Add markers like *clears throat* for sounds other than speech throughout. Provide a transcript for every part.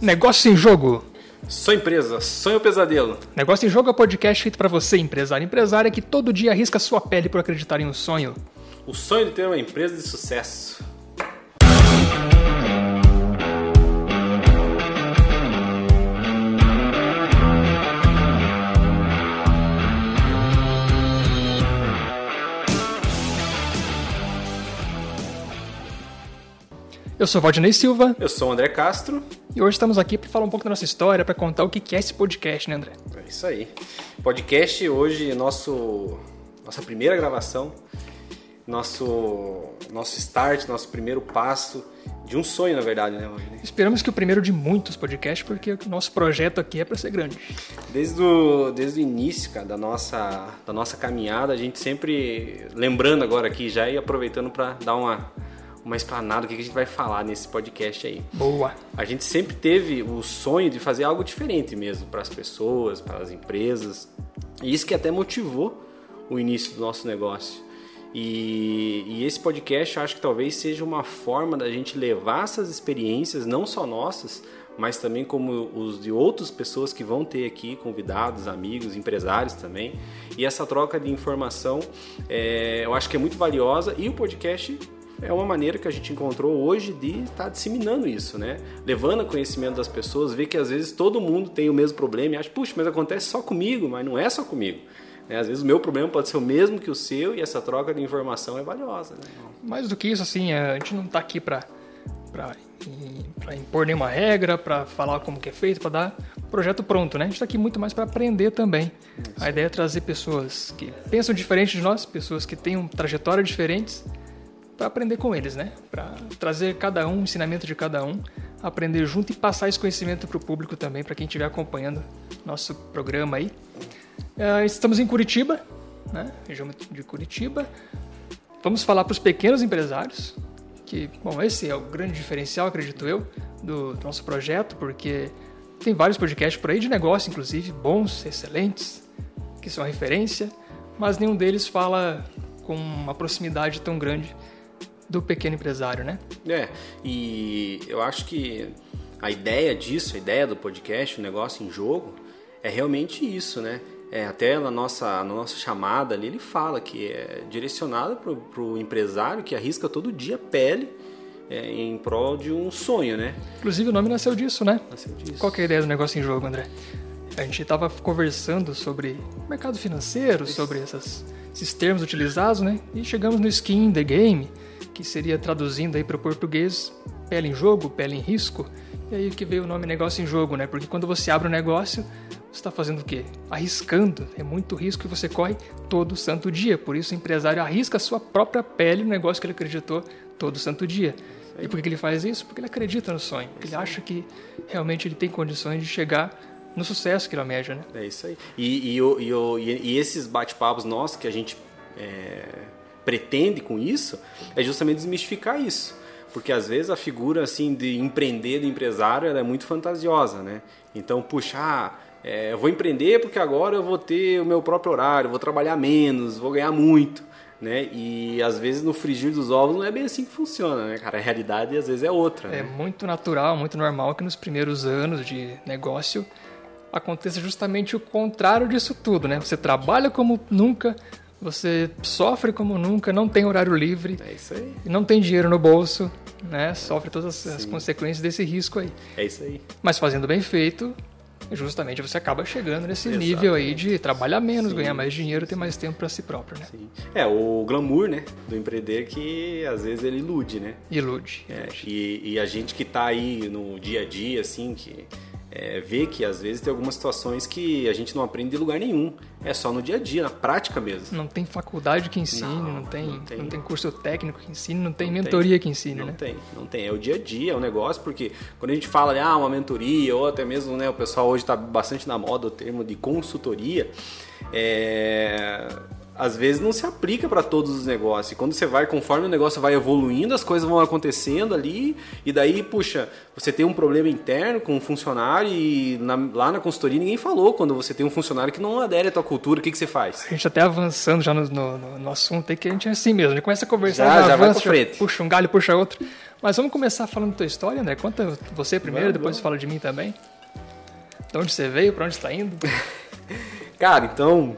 Negócio em Jogo. Sou empresa, sonho pesadelo. Negócio em Jogo é o podcast feito para você, empresário empresária, que todo dia arrisca sua pele por acreditar em um sonho. O sonho de ter uma empresa de sucesso. Eu sou Valdinei Silva Eu sou o André Castro. e hoje estamos aqui para falar um pouco da nossa história, para contar o que é esse podcast, né, André? É isso aí. Podcast hoje, nosso, nossa primeira gravação, nosso, nosso start, nosso primeiro passo de um sonho, na verdade, né, Valdinei? Esperamos que o primeiro de muitos podcasts, porque o nosso projeto aqui é para ser grande. Desde o, desde o início, cara, da nossa, da nossa caminhada, a gente sempre, lembrando agora aqui já e aproveitando para dar uma, uma explanada do que a gente vai falar nesse podcast aí. Boa. A gente sempre teve o sonho de fazer algo diferente mesmo para as pessoas, para as empresas. E isso que até motivou o início do nosso negócio. E, e esse podcast eu acho que talvez seja uma forma da gente levar essas experiências, não só nossas, mas também como os de outras pessoas que vão ter aqui, convidados, amigos, empresários também. E essa troca de informação é, eu acho que é muito valiosa e o podcast é uma maneira que a gente encontrou hoje de estar disseminando isso, né? Levando a conhecimento das pessoas, ver que às vezes todo mundo tem o mesmo problema e acha, puxa, mas acontece só comigo, mas não é só comigo. Né? Às vezes o meu problema pode ser o mesmo que o seu e essa troca de informação é valiosa. Né? Mais do que isso, assim, a gente não está aqui para para impor nenhuma regra, para falar como que é feito, para dar um projeto pronto, né? A gente está aqui muito mais para aprender também. A ideia é trazer pessoas que pensam diferente de nós, pessoas que tenham trajetórias diferentes, para aprender com eles, né? Para trazer cada um, o ensinamento de cada um, aprender junto e passar esse conhecimento para o público também, para quem estiver acompanhando nosso programa aí. Uh, estamos em Curitiba, né? Região de Curitiba. Vamos falar para os pequenos empresários, que, bom, esse é o grande diferencial, acredito eu, do nosso projeto, porque tem vários podcasts por aí de negócio, inclusive, bons, excelentes, que são referência, mas nenhum deles fala com uma proximidade tão grande do pequeno empresário, né? É, e eu acho que a ideia disso, a ideia do podcast, o negócio em jogo, é realmente isso, né? É, até na nossa, na nossa chamada ali, ele fala que é direcionado para o empresário que arrisca todo dia a pele é, em prol de um sonho, né? Inclusive o nome nasceu disso, né? Nasceu disso. Qual que é a ideia do negócio em jogo, André? A gente estava conversando sobre mercado financeiro, sobre essas, esses termos utilizados, né? E chegamos no skin in the game, que seria traduzindo aí para o português pele em jogo, pele em risco. E aí que veio o nome negócio em jogo, né? Porque quando você abre um negócio, você está fazendo o quê? Arriscando. É muito risco que você corre todo santo dia. Por isso o empresário arrisca a sua própria pele no negócio que ele acreditou todo santo dia. E por que ele faz isso? Porque ele acredita no sonho. Porque ele acha que realmente ele tem condições de chegar no sucesso que ele almeja, né? É isso aí. E, e, e, e esses bate-papos nossos que a gente é, pretende com isso é justamente desmistificar isso. Porque às vezes a figura assim de empreender, de empresário, ela é muito fantasiosa, né? Então, puxa, ah, é, eu vou empreender porque agora eu vou ter o meu próprio horário, vou trabalhar menos, vou ganhar muito, né? E às vezes no frigir dos ovos não é bem assim que funciona, né, cara? A realidade às vezes é outra. É né? muito natural, muito normal que nos primeiros anos de negócio aconteça justamente o contrário disso tudo, né? Você trabalha como nunca, você sofre como nunca, não tem horário livre, É isso aí. não tem dinheiro no bolso, né? Sofre todas as consequências desse risco aí. É isso aí. Mas fazendo bem feito, justamente você acaba chegando nesse nível aí de trabalhar menos, Sim. ganhar mais dinheiro, ter mais tempo para si próprio, né? Sim. É, o glamour, né, do empreender que às vezes ele ilude, né? Ilude. É, e, e a gente que tá aí no dia a dia, assim, que é, vê que às vezes tem algumas situações que a gente não aprende em lugar nenhum. É só no dia a dia, na prática mesmo. Não tem faculdade que ensine, não, Não, tem, não não tem. tem, curso técnico que ensine, não tem Não mentoria tem. que ensine, Não né? tem, não tem. É o dia a dia, é o negócio, porque quando a gente fala de ah, uma mentoria, ou até mesmo, né, o pessoal hoje está bastante na moda o termo de consultoria, é, às vezes não se aplica para todos os negócios. E quando você vai, conforme o negócio vai evoluindo, as coisas vão acontecendo ali, e daí, puxa, você tem um problema interno com um funcionário e na- lá na consultoria ninguém falou quando você tem um funcionário que não adere à tua cultura, o que, que você faz? A gente até avançando já no, no, no- assunto aí, que a gente é assim mesmo. A gente começa a conversar, Já, já vai avança, pra frente. puxa um galho, puxa outro. Mas vamos começar falando da tua história, André. Conta você primeiro, Vamos, depois vamos. fala de mim também. De onde você veio, pra onde está indo? *laughs* Cara, então,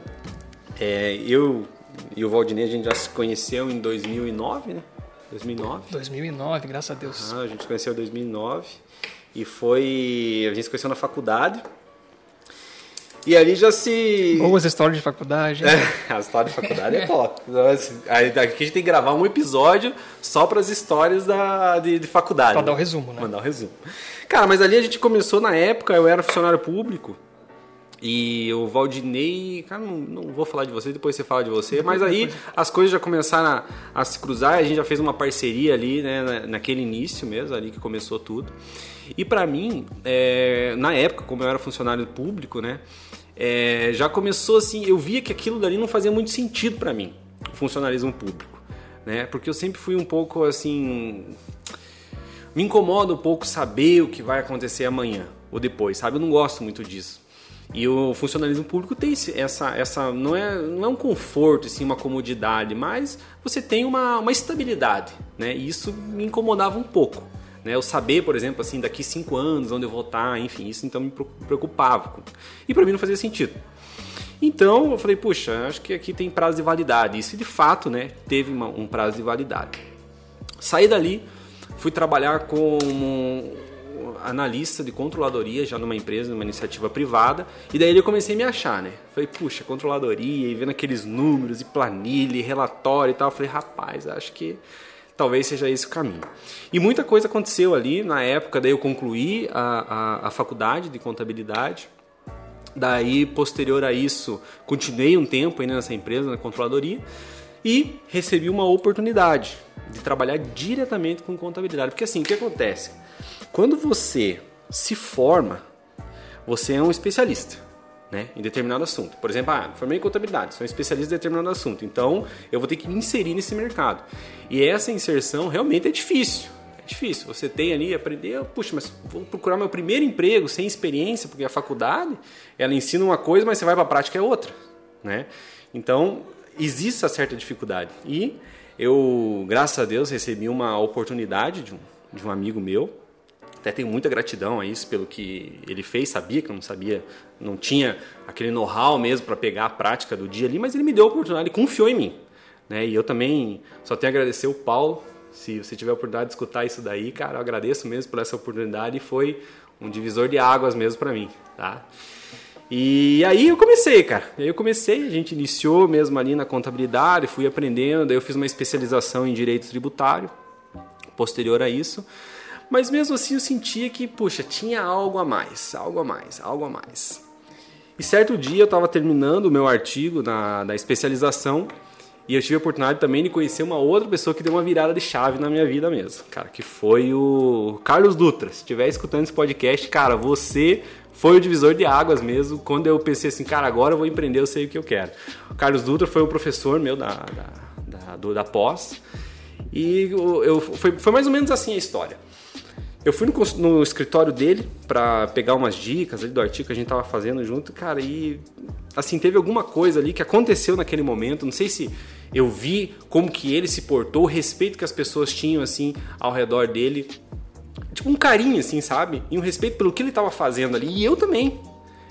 é, eu e o Valdinei, a gente já se conheceu em 2009, né? 2009. 2009, graças a Deus. Ah, a gente se conheceu em 2009 e foi... A gente se conheceu na faculdade. E ali já se... Boas histórias de faculdade. *laughs* hein? a história de faculdade é top. Aqui a gente tem que gravar um episódio só para as histórias da, de, de faculdade. Pra dar o resumo, né? Mandar o resumo. Cara, mas ali a gente começou na época, eu era funcionário público. E o Valdinei, cara, não, não vou falar de você, depois você fala de você, mas aí as coisas já começaram a, a se cruzar, a gente já fez uma parceria ali, né, na- naquele início mesmo, ali que começou tudo. E pra mim, é, na época, como eu era funcionário público, né, é, já começou assim, eu via que aquilo dali não fazia muito sentido pra mim, o funcionalismo público, né, porque eu sempre fui um pouco assim, me incomoda um pouco saber o que vai acontecer amanhã ou depois, sabe? Eu não gosto muito disso. E o funcionalismo público tem essa, essa não é, não é um conforto, sim, uma comodidade, mas você tem uma, uma estabilidade, né? E isso me incomodava um pouco, né? Eu saber, por exemplo, assim, daqui cinco anos onde eu vou estar, enfim, isso então me preocupava. E para mim não fazia sentido. Então eu falei, puxa, acho que aqui tem prazo de validade. Isso de fato, né? Teve uma- um prazo de validade. Saí dali, fui trabalhar como analista de controladoria já numa empresa, numa iniciativa privada, e daí eu comecei a me achar, né? Falei, puxa, controladoria, e vendo aqueles números, e planilha, e relatório e tal, falei, rapaz, acho que talvez seja esse o caminho. E muita coisa aconteceu ali, na época, daí eu concluí a, a, a faculdade de contabilidade, Daí, posterior a isso, continuei um tempo ainda nessa empresa, na controladoria, e recebi uma oportunidade de trabalhar diretamente com contabilidade. Porque assim, o que acontece? Quando você se forma, você é um especialista. Né, em determinado assunto. Por exemplo, ah, formei em contabilidade, sou um especialista em determinado assunto. Então, eu vou ter que me inserir nesse mercado. E essa inserção realmente é difícil. É difícil. Você tem ali, aprender, puxa, mas vou procurar meu primeiro emprego sem experiência, porque a faculdade, ela ensina uma coisa, mas você vai para a prática é outra, né? Então, existe essa certa dificuldade. E eu, graças a Deus, recebi uma oportunidade de um, de um amigo meu, até tenho muita gratidão a isso pelo que ele fez, sabia que eu não sabia, não tinha aquele know-how mesmo para pegar a prática do dia ali, mas ele me deu a oportunidade, ele confiou em mim. Né? E eu também só tenho a agradecer o Paulo, se você tiver a oportunidade de escutar isso daí, cara, eu agradeço mesmo por essa oportunidade foi um divisor de águas mesmo para mim, tá? E aí eu comecei, cara. Aí eu comecei, a gente iniciou mesmo ali na contabilidade, fui aprendendo, daí eu fiz uma especialização em direito tributário, posterior a isso. Mas mesmo assim eu sentia que, puxa, tinha algo a mais, algo a mais, algo a mais. E certo dia eu estava terminando o meu artigo na, da especialização e eu tive a oportunidade também de conhecer uma outra pessoa que deu uma virada de chave na minha vida mesmo, cara, que foi o Carlos Dutra. Se estiver escutando esse podcast, cara, você foi o divisor de águas mesmo, quando eu pensei assim, cara, agora eu vou empreender, eu sei o que eu quero. O Carlos Dutra foi um professor meu da, da, da, do- da pós e eu, eu- foi, foi mais ou menos assim a história. Eu fui no, no escritório dele para pegar umas dicas ali do artigo que a gente tava fazendo junto, cara, e assim, teve alguma coisa ali que aconteceu naquele momento, não sei se eu vi como que ele se portou, o respeito que as pessoas tinham assim ao redor dele, tipo um carinho assim, sabe? E um respeito pelo que ele tava fazendo ali, e eu também.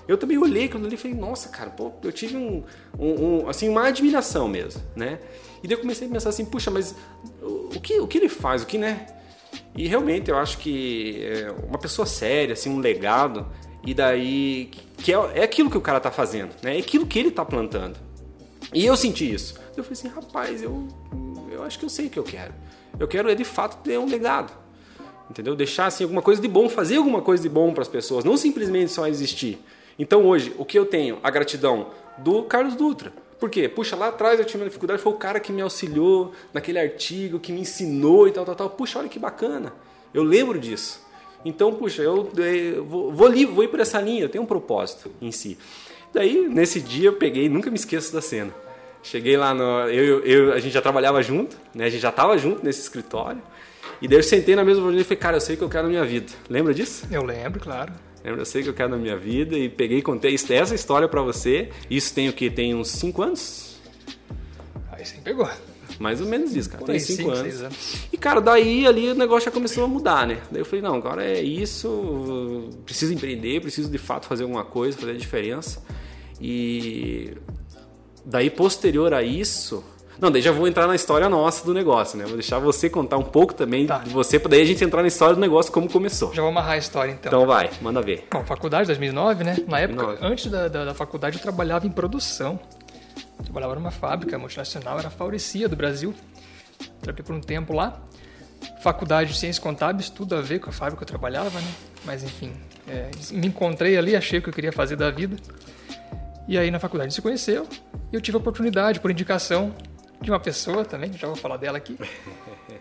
Eu também olhei aquilo ali e falei, nossa, cara, pô, eu tive um, um- um, assim, uma admiração mesmo, né? E daí eu comecei a pensar assim, puxa, mas o que, o que ele faz, o que, né? E realmente eu acho que é uma pessoa séria, assim, um legado, e daí que é, é aquilo que o cara tá fazendo, né? É aquilo que ele tá plantando. E eu senti isso. Eu falei assim, rapaz, eu, eu acho que eu sei o que eu quero. Eu quero é de fato ter um legado. Entendeu? Deixar assim alguma coisa de bom, fazer alguma coisa de bom para as pessoas, não simplesmente só existir. Então hoje, o que eu tenho? A gratidão do Carlos Dutra. Por quê? Puxa, lá atrás eu tinha uma dificuldade, foi o cara que me auxiliou naquele artigo, que me ensinou e tal, tal, tal. Puxa, olha que bacana. Eu lembro disso. Então, puxa, eu, eh, vou, vou, vou ir por essa linha, eu tenho um propósito em si. Daí, nesse dia, eu peguei, nunca me esqueço da cena. Cheguei lá, no, eu, eu, a gente já trabalhava junto, né? a gente já estava junto nesse escritório. E daí eu sentei na mesma e falei, cara, eu sei o que eu quero na minha vida. Lembra disso? Eu lembro, claro. Lembra? Eu sei que eu quero na minha vida e peguei e contei essa história para você. Isso tem o que? Tem uns 5 anos? Aí sim pegou. Mais ou menos isso, cara. Por Tem cinco cinco, anos. seis anos. E, cara, daí ali o negócio já começou a mudar, né? Daí eu falei, não, agora é isso, preciso empreender, preciso de fato fazer alguma coisa, fazer a diferença. E daí, posterior a isso. Não, daí já vou entrar na história nossa do negócio, né? Vou deixar você contar um pouco também Tá. de você, pra daí a gente entrar na história do negócio, como começou. Já vou amarrar a história então. Então vai, manda ver. Bom, faculdade 2009, né? Na época, 2009. antes da, da, da faculdade, eu trabalhava em produção. Trabalhava numa fábrica multinacional, era a Faurecia do Brasil. Trabalhei por um tempo lá. Faculdade de Ciências Contábeis, tudo a ver com a fábrica que eu trabalhava, né? Mas enfim, é, me encontrei ali, achei o que eu queria fazer da vida. E aí na faculdade se conheceu e eu tive a oportunidade, por indicação de uma pessoa também, já vou falar dela aqui. *laughs*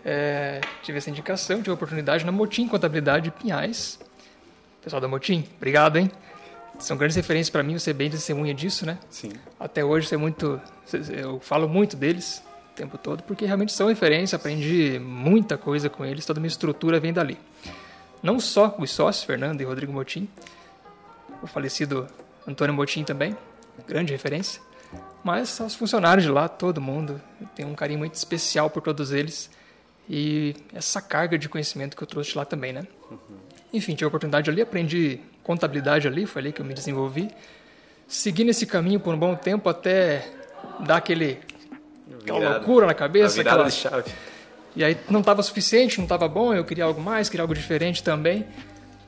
É, tive essa indicação, tive a oportunidade na Motim Contabilidade de Pinhais. Pessoal da Motim, obrigado, hein? São grandes referências para mim, você é bem testemunha disso, né? Sim. Até hoje você é muito, eu falo muito deles o tempo todo, porque realmente são referência, aprendi muita coisa com eles, toda a minha estrutura vem dali. Não só os sócios, Fernando e Rodrigo Motim, o falecido Antônio Motim também, grande referência, mas os funcionários de lá, todo mundo, eu tenho um carinho muito especial por todos eles e essa carga de conhecimento que eu trouxe lá também, né? Enfim, tive a oportunidade ali, aprendi contabilidade ali, foi ali que eu me desenvolvi. Segui nesse caminho por um bom tempo até dar aquele, aquela loucura na cabeça. aquela- de chave. E aí não estava suficiente, não estava bom, eu queria algo mais, queria algo diferente também.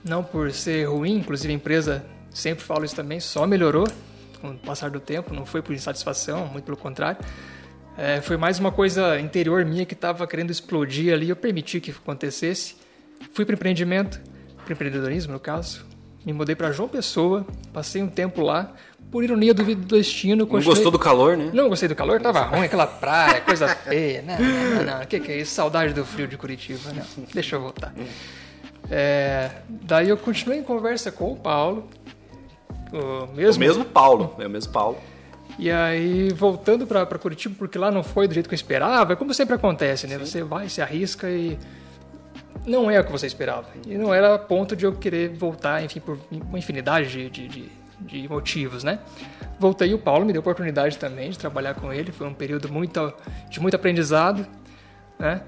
Não por ser ruim, inclusive a empresa, sempre falo isso também, só melhorou com o passar do tempo, não foi por insatisfação, muito pelo contrário. É, foi mais uma coisa interior minha que estava querendo explodir ali, eu permiti que acontecesse. Fui para empreendimento, para empreendedorismo no caso. Me mudei para João Pessoa, passei um tempo lá. Por ironia do destino, Não continuei- gostou do calor, né? não gostei do calor, tava ruim, aquela praia, coisa feia. Não, não, não, não. O que, que é isso? Saudade do frio de Curitiba. Não, deixa eu voltar. É, daí eu continuei em conversa com o Paulo, o mesmo, O mesmo Paulo. É o mesmo Paulo. e aí voltando pra Curitiba, porque lá não foi do jeito que eu esperava, é como sempre acontece, né? Você vai, se arrisca e não é o que você esperava. E não era a ponto de eu querer voltar, enfim, por uma infinidade de, de, de, motivos, né? Voltei e o Paulo me deu a oportunidade também de trabalhar com ele. Foi um período muito, de muito aprendizado, né?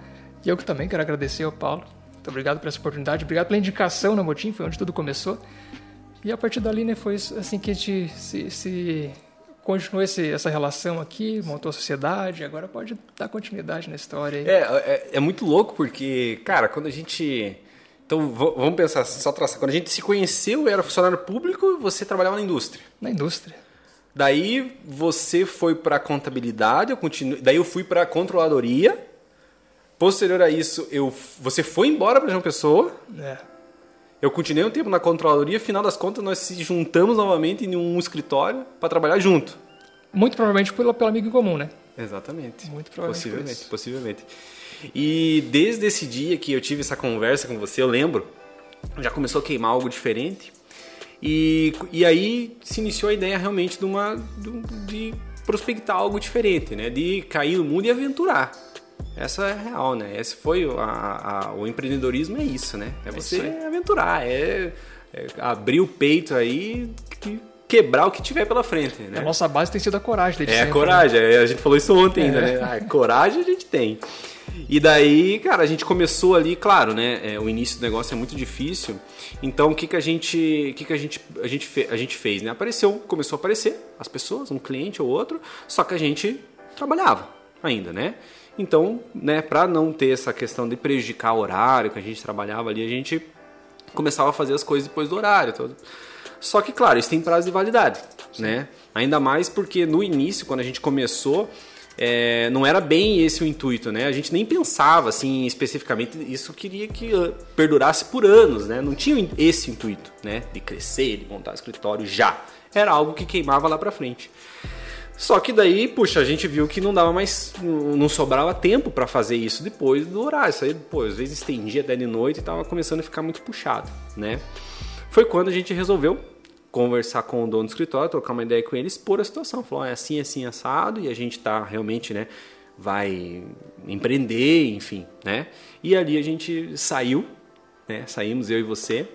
E eu que também quero agradecer ao Paulo. Muito obrigado por essa oportunidade. Obrigado pela indicação na Motim, foi onde tudo começou. E a partir dali, né, foi assim que a gente se, se continuou esse, essa relação aqui, montou a sociedade, agora pode dar continuidade na história aí. É, é, é muito louco porque, cara, quando a gente. Então, vamos pensar, só traçar. Quando a gente se conheceu, eu era funcionário público e você trabalhava na indústria. Na indústria. Daí você foi para contabilidade, eu daí eu fui para controladoria. Posterior a isso, eu, você foi embora para João Pessoa. É. Eu continuei um tempo na controladoria, final das contas nós se juntamos novamente em um escritório para trabalhar junto. Muito provavelmente pelo, pelo amigo em comum, né? Exatamente. Muito provavelmente Possivelmente, possivelmente. E desde esse dia que eu tive essa conversa com você, eu lembro, já começou a queimar algo diferente. E, e aí se iniciou a ideia realmente de uma de, de prospectar algo diferente, né? De cair no mundo e aventurar. Essa é a real, né? Esse foi o- a, a- o empreendedorismo é isso, né? É você isso aí. aventurar, é, é abrir o peito aí e quebrar o que tiver pela frente, né? A nossa base tem sido a coragem desde É, a sempre, coragem. é, A gente falou isso ontem ainda, É. né? Ah, coragem a gente tem. E daí, cara, a gente começou ali, claro, né? é, o início do negócio é muito difícil. Então, o que que a gente, o que que a gente, a gente, fe- a gente fez, né? Apareceu, começou a aparecer as pessoas, um cliente ou outro, só que a gente trabalhava ainda, né? Então, né, para não ter essa questão de prejudicar o horário que a gente trabalhava ali, a gente começava a fazer as coisas depois do horário. Só que, claro, isso tem prazo de validade, né? Ainda mais porque no início, quando a gente começou, é, não era bem esse o intuito, né? A gente nem pensava, assim, especificamente, isso queria que ah, perdurasse por anos, né? Não tinha esse intuito, né? De crescer, de montar escritório já. Era algo que queimava lá pra frente. Só que daí, puxa, a gente viu que não dava mais, não sobrava tempo para fazer isso depois do horário. Isso aí, pô, às vezes estendia até de noite e tava começando a ficar muito puxado, né? Foi quando a gente resolveu conversar com o dono do escritório, trocar uma ideia com ele, expor a situação. Falou, é assim, assim, assado, e a gente tá realmente, né, vai empreender, enfim, né? E ali a gente saiu, né? Saímos eu e você.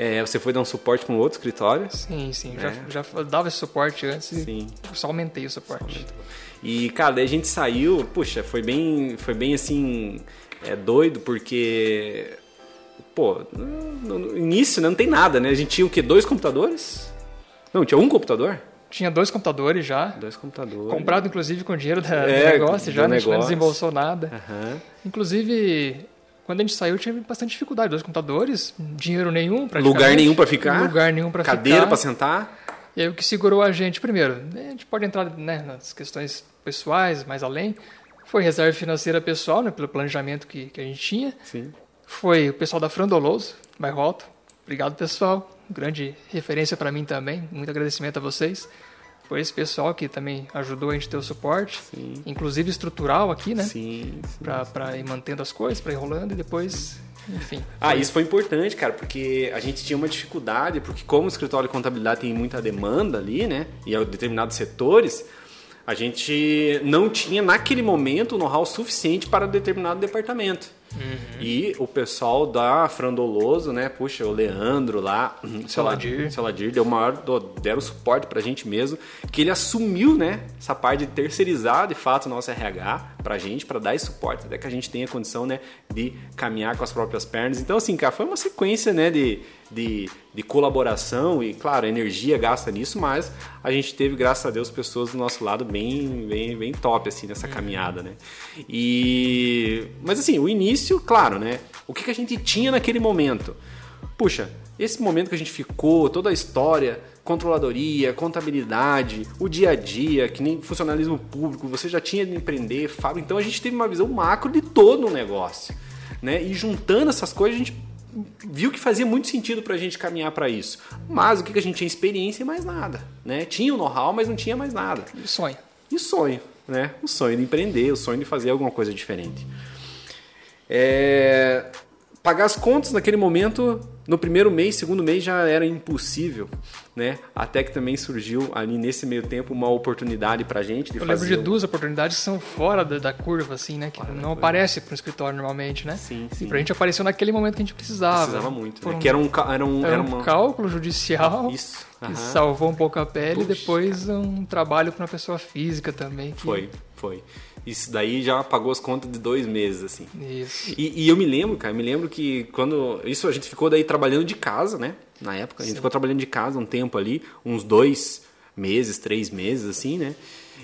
É, você foi dar um suporte para um outro escritório. Sim, sim. É. Já, já dava esse suporte antes Sim. e só aumentei o suporte. E, cara, daí a gente saiu, puxa, foi bem, foi bem assim, é doido, porque, pô, no, no início né, não tem nada, né? A gente tinha o quê? Dois computadores? Não, tinha um computador? Tinha dois computadores já. Dois computadores. Comprado, inclusive, com dinheiro da, É, do negócio do já, né? A gente não negócio. desembolsou nada. Aham. Inclusive, quando a gente saiu, tinha bastante dificuldade. Dois computadores, dinheiro nenhum, praticamente. Lugar nenhum pra ficar. Lugar nenhum Cadeira ficar. pra sentar. E aí o que segurou a gente, primeiro, a gente pode entrar né, nas questões pessoais, mais além, foi reserva financeira pessoal, né, pelo planejamento que, que a gente tinha. Sim. Foi o pessoal da Frandoloso, bairro Alto. Obrigado, pessoal. Grande referência para mim também. Muito agradecimento a vocês. Foi esse pessoal que também ajudou a gente a ter o suporte, Sim. inclusive estrutural aqui, né? Sim. sim. Pra, pra ir mantendo as coisas, pra ir rolando e depois, enfim. Ah, isso foi importante, cara, porque a gente tinha uma dificuldade, porque como o escritório de contabilidade tem muita demanda ali, né, e a determinados setores, a gente não tinha naquele momento o know-how suficiente para determinado departamento. E o pessoal da Frandoloso, né, puxa, o Leandro lá, *clears throat* sei lá, Ladir. seu Ladir deu maior, do- deram suporte pra gente mesmo, que ele assumiu, né, essa parte de terceirizar de fato o nosso RH pra gente, pra dar esse suporte, até que a gente tenha condição, né, de caminhar com as próprias pernas. Então, assim, cara, foi uma sequência, né, de, de, de colaboração e, claro, energia gasta nisso, mas a gente teve, graças a Deus, pessoas do nosso lado bem, bem, bem top, assim, nessa caminhada, né. E... Mas, assim, o início, claro, né, o que, que a gente tinha naquele momento? Puxa, esse momento que a gente ficou, toda a história, controladoria, contabilidade, o dia a dia, que nem funcionalismo público, você já tinha de empreender, fábrica, então a gente teve uma visão macro de todo o negócio, né? E juntando essas coisas, a gente viu que fazia muito sentido pra gente caminhar para isso. Mas o que que a gente tinha experiência e mais nada, né? Tinha o know-how, mas não tinha mais nada. Sonho. E sonho, né? O sonho de empreender, o sonho de fazer alguma coisa diferente. É, Pagar as contas naquele momento, no primeiro mês, segundo mês já era impossível, né? Até que também surgiu ali nesse meio tempo uma oportunidade pra gente de Eu fazer. lembro de duas oportunidades que são fora da, da curva, assim, né? Que não aparece para um escritório normalmente, né? Sim, E sim. pra gente apareceu naquele momento que a gente precisava. Precisava muito, né? um- Que era um, era um, era era um uma... cálculo judicial Isso. que salvou um pouco a pele e Puxa, depois um trabalho para uma pessoa física também. que- Foi, foi. Isso daí já pagou as contas de dois meses, assim. Isso. E, e eu me lembro, cara, eu me lembro que quando. Isso a gente ficou daí trabalhando de casa, né? Na época. A gente ficou trabalhando de casa um tempo ali, uns dois meses, três meses, assim, né?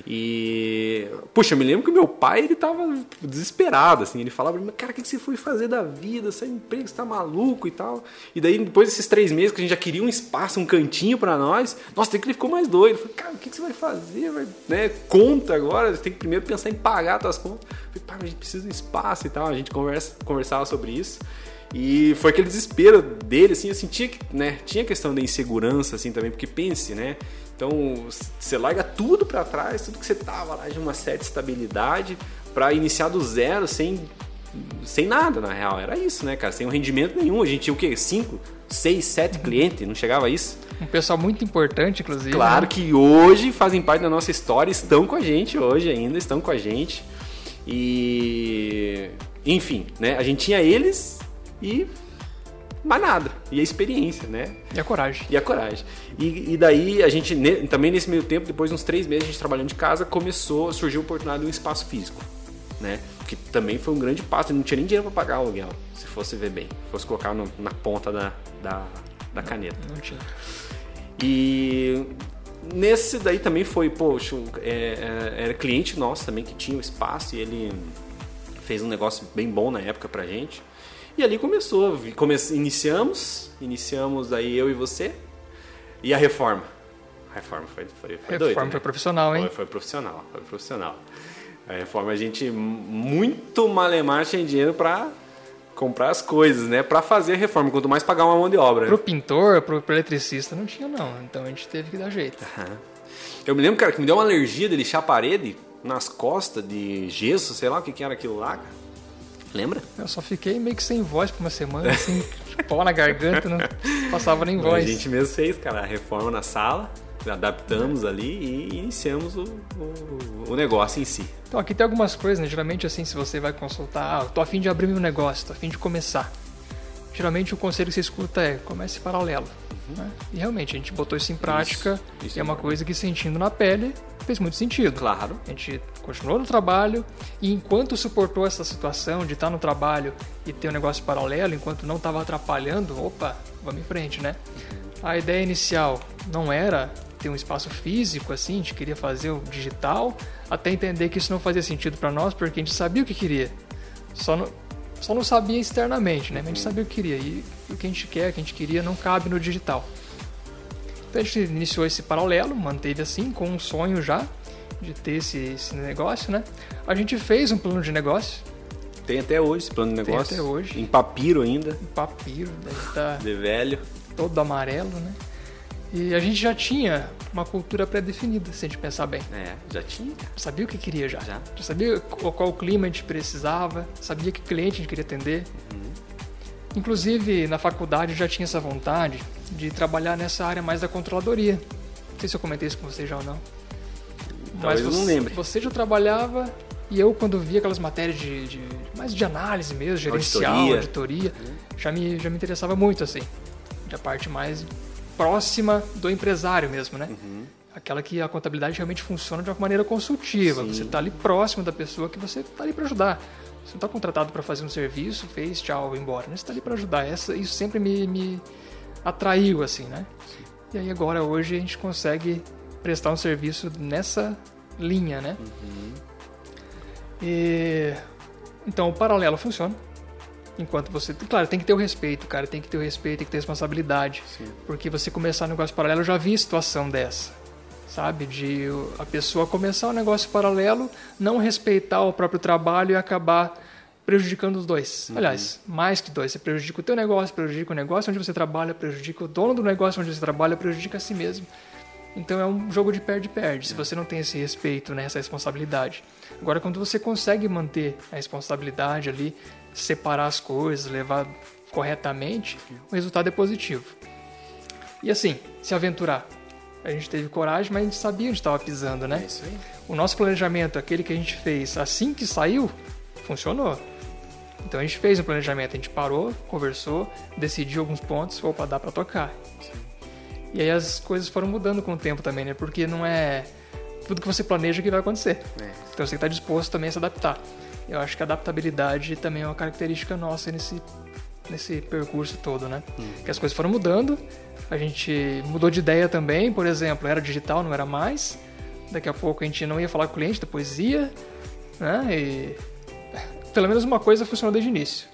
E. Puxa, eu me lembro que meu pai, ele tava desesperado, assim. Ele falava cara, o que você foi fazer da vida? É emprego, você tá maluco e tal. E daí, depois desses três meses que a gente já queria um espaço, um cantinho pra nós, nossa, tem que ele ficou mais doido. Falou, cara, o que você vai fazer? Vai, né? Conta agora, você tem que primeiro pensar em pagar suas contas. Eu falei, a gente precisa de espaço e tal. A gente conversa, conversava sobre isso. E foi aquele desespero dele, assim, eu sentia que, né, tinha questão da insegurança, assim, também, porque pense, né, então você larga tudo pra trás, tudo que você tava lá de uma certa estabilidade, pra iniciar do zero, sem, sem nada, na real, era isso, né, cara, sem um rendimento nenhum, a gente tinha o quê, cinco, seis, sete clientes, não chegava a isso? Um pessoal muito importante, inclusive. Claro né? que hoje fazem parte da nossa história, estão com a gente hoje ainda, estão com a gente. E enfim, né? A gente tinha eles e mais nada. E a experiência, né? E a coragem. E a coragem. E, e daí a gente, ne- também nesse meio tempo, depois de uns três meses a gente trabalhando de casa, começou a surgir a oportunidade de um espaço físico. Né? Que também foi um grande passo, não tinha nem dinheiro para pagar o aluguel, se fosse ver bem, se fosse colocar no- na ponta da, da, da caneta. Não tinha. E nesse daí também foi, poxa, é, é, era cliente nosso também que tinha o espaço e ele fez um negócio bem bom na época pra gente. E ali começou, come, iniciamos, iniciamos aí eu e você e a reforma. A reforma foi, foi, foi doida, Reforma né? foi profissional, hein? Foi, foi profissional, foi profissional. A reforma a gente muito malemar tinha dinheiro pra comprar as coisas, né? Pra fazer a reforma, quanto mais pagar uma mão de obra. né? Pro pintor, pro, pro eletricista não tinha não. Então a gente teve que dar jeito. Eu me lembro, cara, que me deu uma alergia de lixar a parede nas costas de gesso, sei lá o que, que era aquilo lá, cara. Lembra? Eu só fiquei meio que sem voz por uma semana, assim, *laughs* pau na garganta, não passava nem A voz. gente mesmo fez, cara, a reforma na sala, adaptamos ali e iniciamos o, o, o negócio em si. Então aqui tem algumas coisas, né? Geralmente assim, se você vai consultar, ah, eu tô afim de abrir meu negócio, tô afim de começar. geralmente o conselho que você escuta é comece paralelo. Né? E realmente, a gente botou isso em prática Isso, isso e é uma é coisa que sentindo na pele fez muito sentido. Claro. A gente continuou no trabalho e enquanto suportou essa situação de estar no trabalho e ter um negócio paralelo, enquanto não estava atrapalhando, opa, vamos em frente, né? A ideia inicial não era ter um espaço físico assim, a gente queria fazer o digital, até entender que isso não fazia sentido para nós, porque a gente sabia o que queria. Só não, só não sabia externamente, né? Mas a gente sabia o que queria e o que a gente quer, o que a gente queria não cabe no digital. Então a gente iniciou esse paralelo, manteve assim, com um sonho já de ter esse, esse negócio, né? A gente fez um plano de negócio, Tem até hoje esse plano de Tem negócio. até hoje. Em papiro ainda, um papiro, deve estar de velho. todo amarelo, né? E a gente já tinha uma cultura pré-definida, se a gente pensar bem. É, já tinha. Sabia o que queria já. Já. sabia qual, qual clima a gente precisava, sabia que cliente a gente queria atender. Inclusive, na faculdade eu já tinha essa vontade de trabalhar nessa área mais da controladoria. Não sei se eu comentei isso com você já ou não. Talvez eu não você, lembre. Você já trabalhava e eu, quando via aquelas matérias de, de mais de análise mesmo, gerencial, Auditoria. auditoria, já, me, já me interessava muito, assim. Da parte mais próxima do empresário mesmo, né? Uhum. Aquela que a contabilidade realmente funciona de uma maneira consultiva. Sim. Você está ali próximo da pessoa que você está ali para ajudar. Você não está contratado para fazer um serviço, fez, tchau, vai embora. Você está ali para ajudar. Essa, isso sempre me, me atraiu, assim, né? E aí agora, hoje, a gente consegue prestar um serviço nessa linha, né? E... Então, o paralelo funciona. Enquanto você... Claro, tem que ter o respeito, cara. Tem que ter o respeito, tem que ter responsabilidade. Sim. Porque você começar um negócio paralelo, eu já vi situação dessa. Sabe? De a pessoa começar um negócio paralelo, não respeitar o próprio trabalho e acabar prejudicando os dois. Aliás, mais que dois. Você prejudica o teu negócio, prejudica o negócio onde você trabalha, prejudica o dono do negócio onde você trabalha, prejudica a si mesmo. Então é um jogo de perde-perde, se você não tem esse respeito, né, essa responsabilidade. Agora, quando você consegue manter a responsabilidade ali, separar as coisas, levar corretamente, o resultado é positivo. E assim, se aventurar. A gente teve coragem, mas a gente sabia onde estava pisando, É né? isso aí. O nosso planejamento, aquele que a gente fez assim que saiu, funcionou. Então a gente fez um planejamento, a gente parou, conversou, decidiu alguns pontos, opa, dá para tocar. E aí as coisas foram mudando com o tempo também, né? Porque não é tudo que você planeja que vai acontecer. É. Então você tem que estar disposto também a se adaptar. Eu acho que a adaptabilidade também é uma característica nossa nesse, nesse percurso todo, né? Que as coisas foram mudando, a gente mudou de ideia também, por exemplo, era digital, não era mais. Daqui a pouco a gente não ia falar com o cliente, depois ia, né? E *laughs* pelo menos uma coisa funcionou desde o início.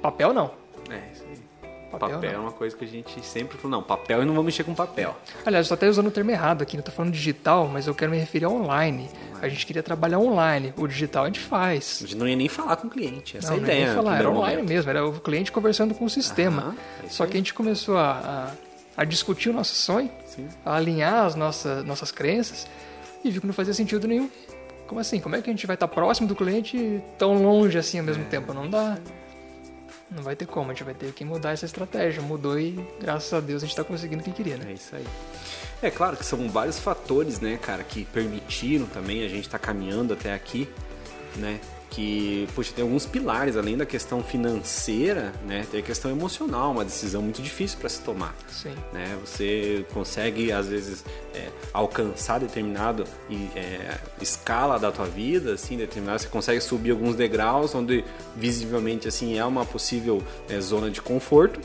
Papel não. É, isso aí. Papel, Papel, é não. uma coisa que a gente sempre falou, não, papel e não vou mexer com papel. Aliás, eu tô até usando o termo errado aqui, não tô falando digital, mas eu quero me referir a online. A gente queria trabalhar online. O digital a gente faz. A gente não ia nem falar com o cliente, essa Não, é a não ia ideia. nem no falar, era online momento. mesmo, era o cliente conversando com o sistema. Aham, é Só que a gente começou a, a, a discutir o nosso sonho, Sim. a alinhar as nossas, nossas crenças e viu que não fazia sentido nenhum. Como assim? Como é que a gente vai estar próximo do cliente e tão longe assim ao É. mesmo tempo? Não dá. Não vai ter como, a gente vai ter que mudar essa estratégia. Mudou e, graças a Deus, a gente está conseguindo o que queria, né? É isso aí. É claro que são vários fatores, né, cara, que permitiram também a gente estar caminhando até aqui, né? Que, poxa, tem alguns pilares, além da questão financeira, né? Tem a questão emocional, uma decisão muito difícil para se tomar. Sim. né? Você consegue às vezes é, alcançar determinado e, é, escala da tua vida, assim, determinado. Você consegue subir alguns degraus onde visivelmente assim é uma possível é, zona de conforto.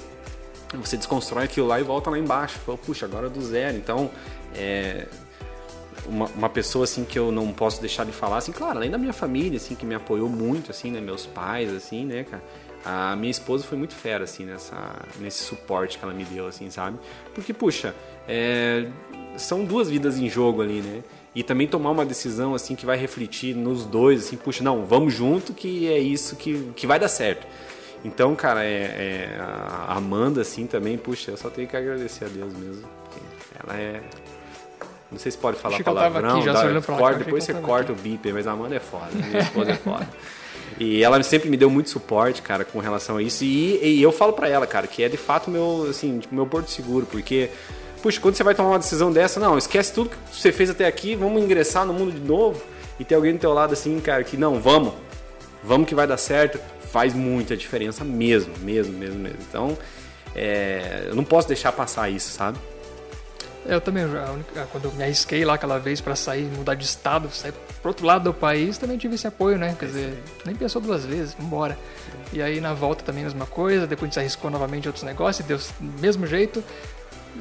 Você desconstrói aquilo lá e volta lá embaixo. Fala, puxa, agora é do zero. Então, é, uma, uma pessoa assim que eu não posso deixar de falar, assim, claro, além da minha família, assim, que me apoiou muito, assim, né, meus pais, assim, né, cara. A minha esposa foi muito fera, assim, nessa, nesse suporte que ela me deu, assim, sabe? Porque, puxa, é, são duas vidas em jogo ali, né? E também tomar uma decisão, assim, que vai refletir nos dois, assim, puxa, não, vamos junto que é isso que, que vai dar certo. Então, cara, é, é, a Amanda, assim, também, puxa, eu só tenho que agradecer a Deus mesmo. Ela é. Não sei se pode falar que tava palavrão, aqui já, dá- pra corta, que depois você corta o bip, mas a Amanda é foda, minha esposa é foda. E ela sempre me deu muito suporte, cara, com relação a isso. E, e eu falo pra ela, cara, que é de fato meu, assim, tipo, meu porto seguro, porque, puxa, quando você vai tomar uma decisão dessa, não, esquece tudo que você fez até aqui, vamos ingressar no mundo de novo. E ter alguém do teu lado assim, cara, que não, vamos, vamos que vai dar certo, faz muita diferença mesmo, mesmo, mesmo, mesmo. Então, é, eu não posso deixar passar isso, sabe? Eu também, única, quando eu me arrisquei lá aquela vez para sair, mudar de estado, sair pro outro lado do país, também tive esse apoio, né? Quer dizer, nem pensou duas vezes, vambora. E aí na volta também a mesma coisa, depois a gente se arriscou novamente outros negócios, deu do mesmo jeito.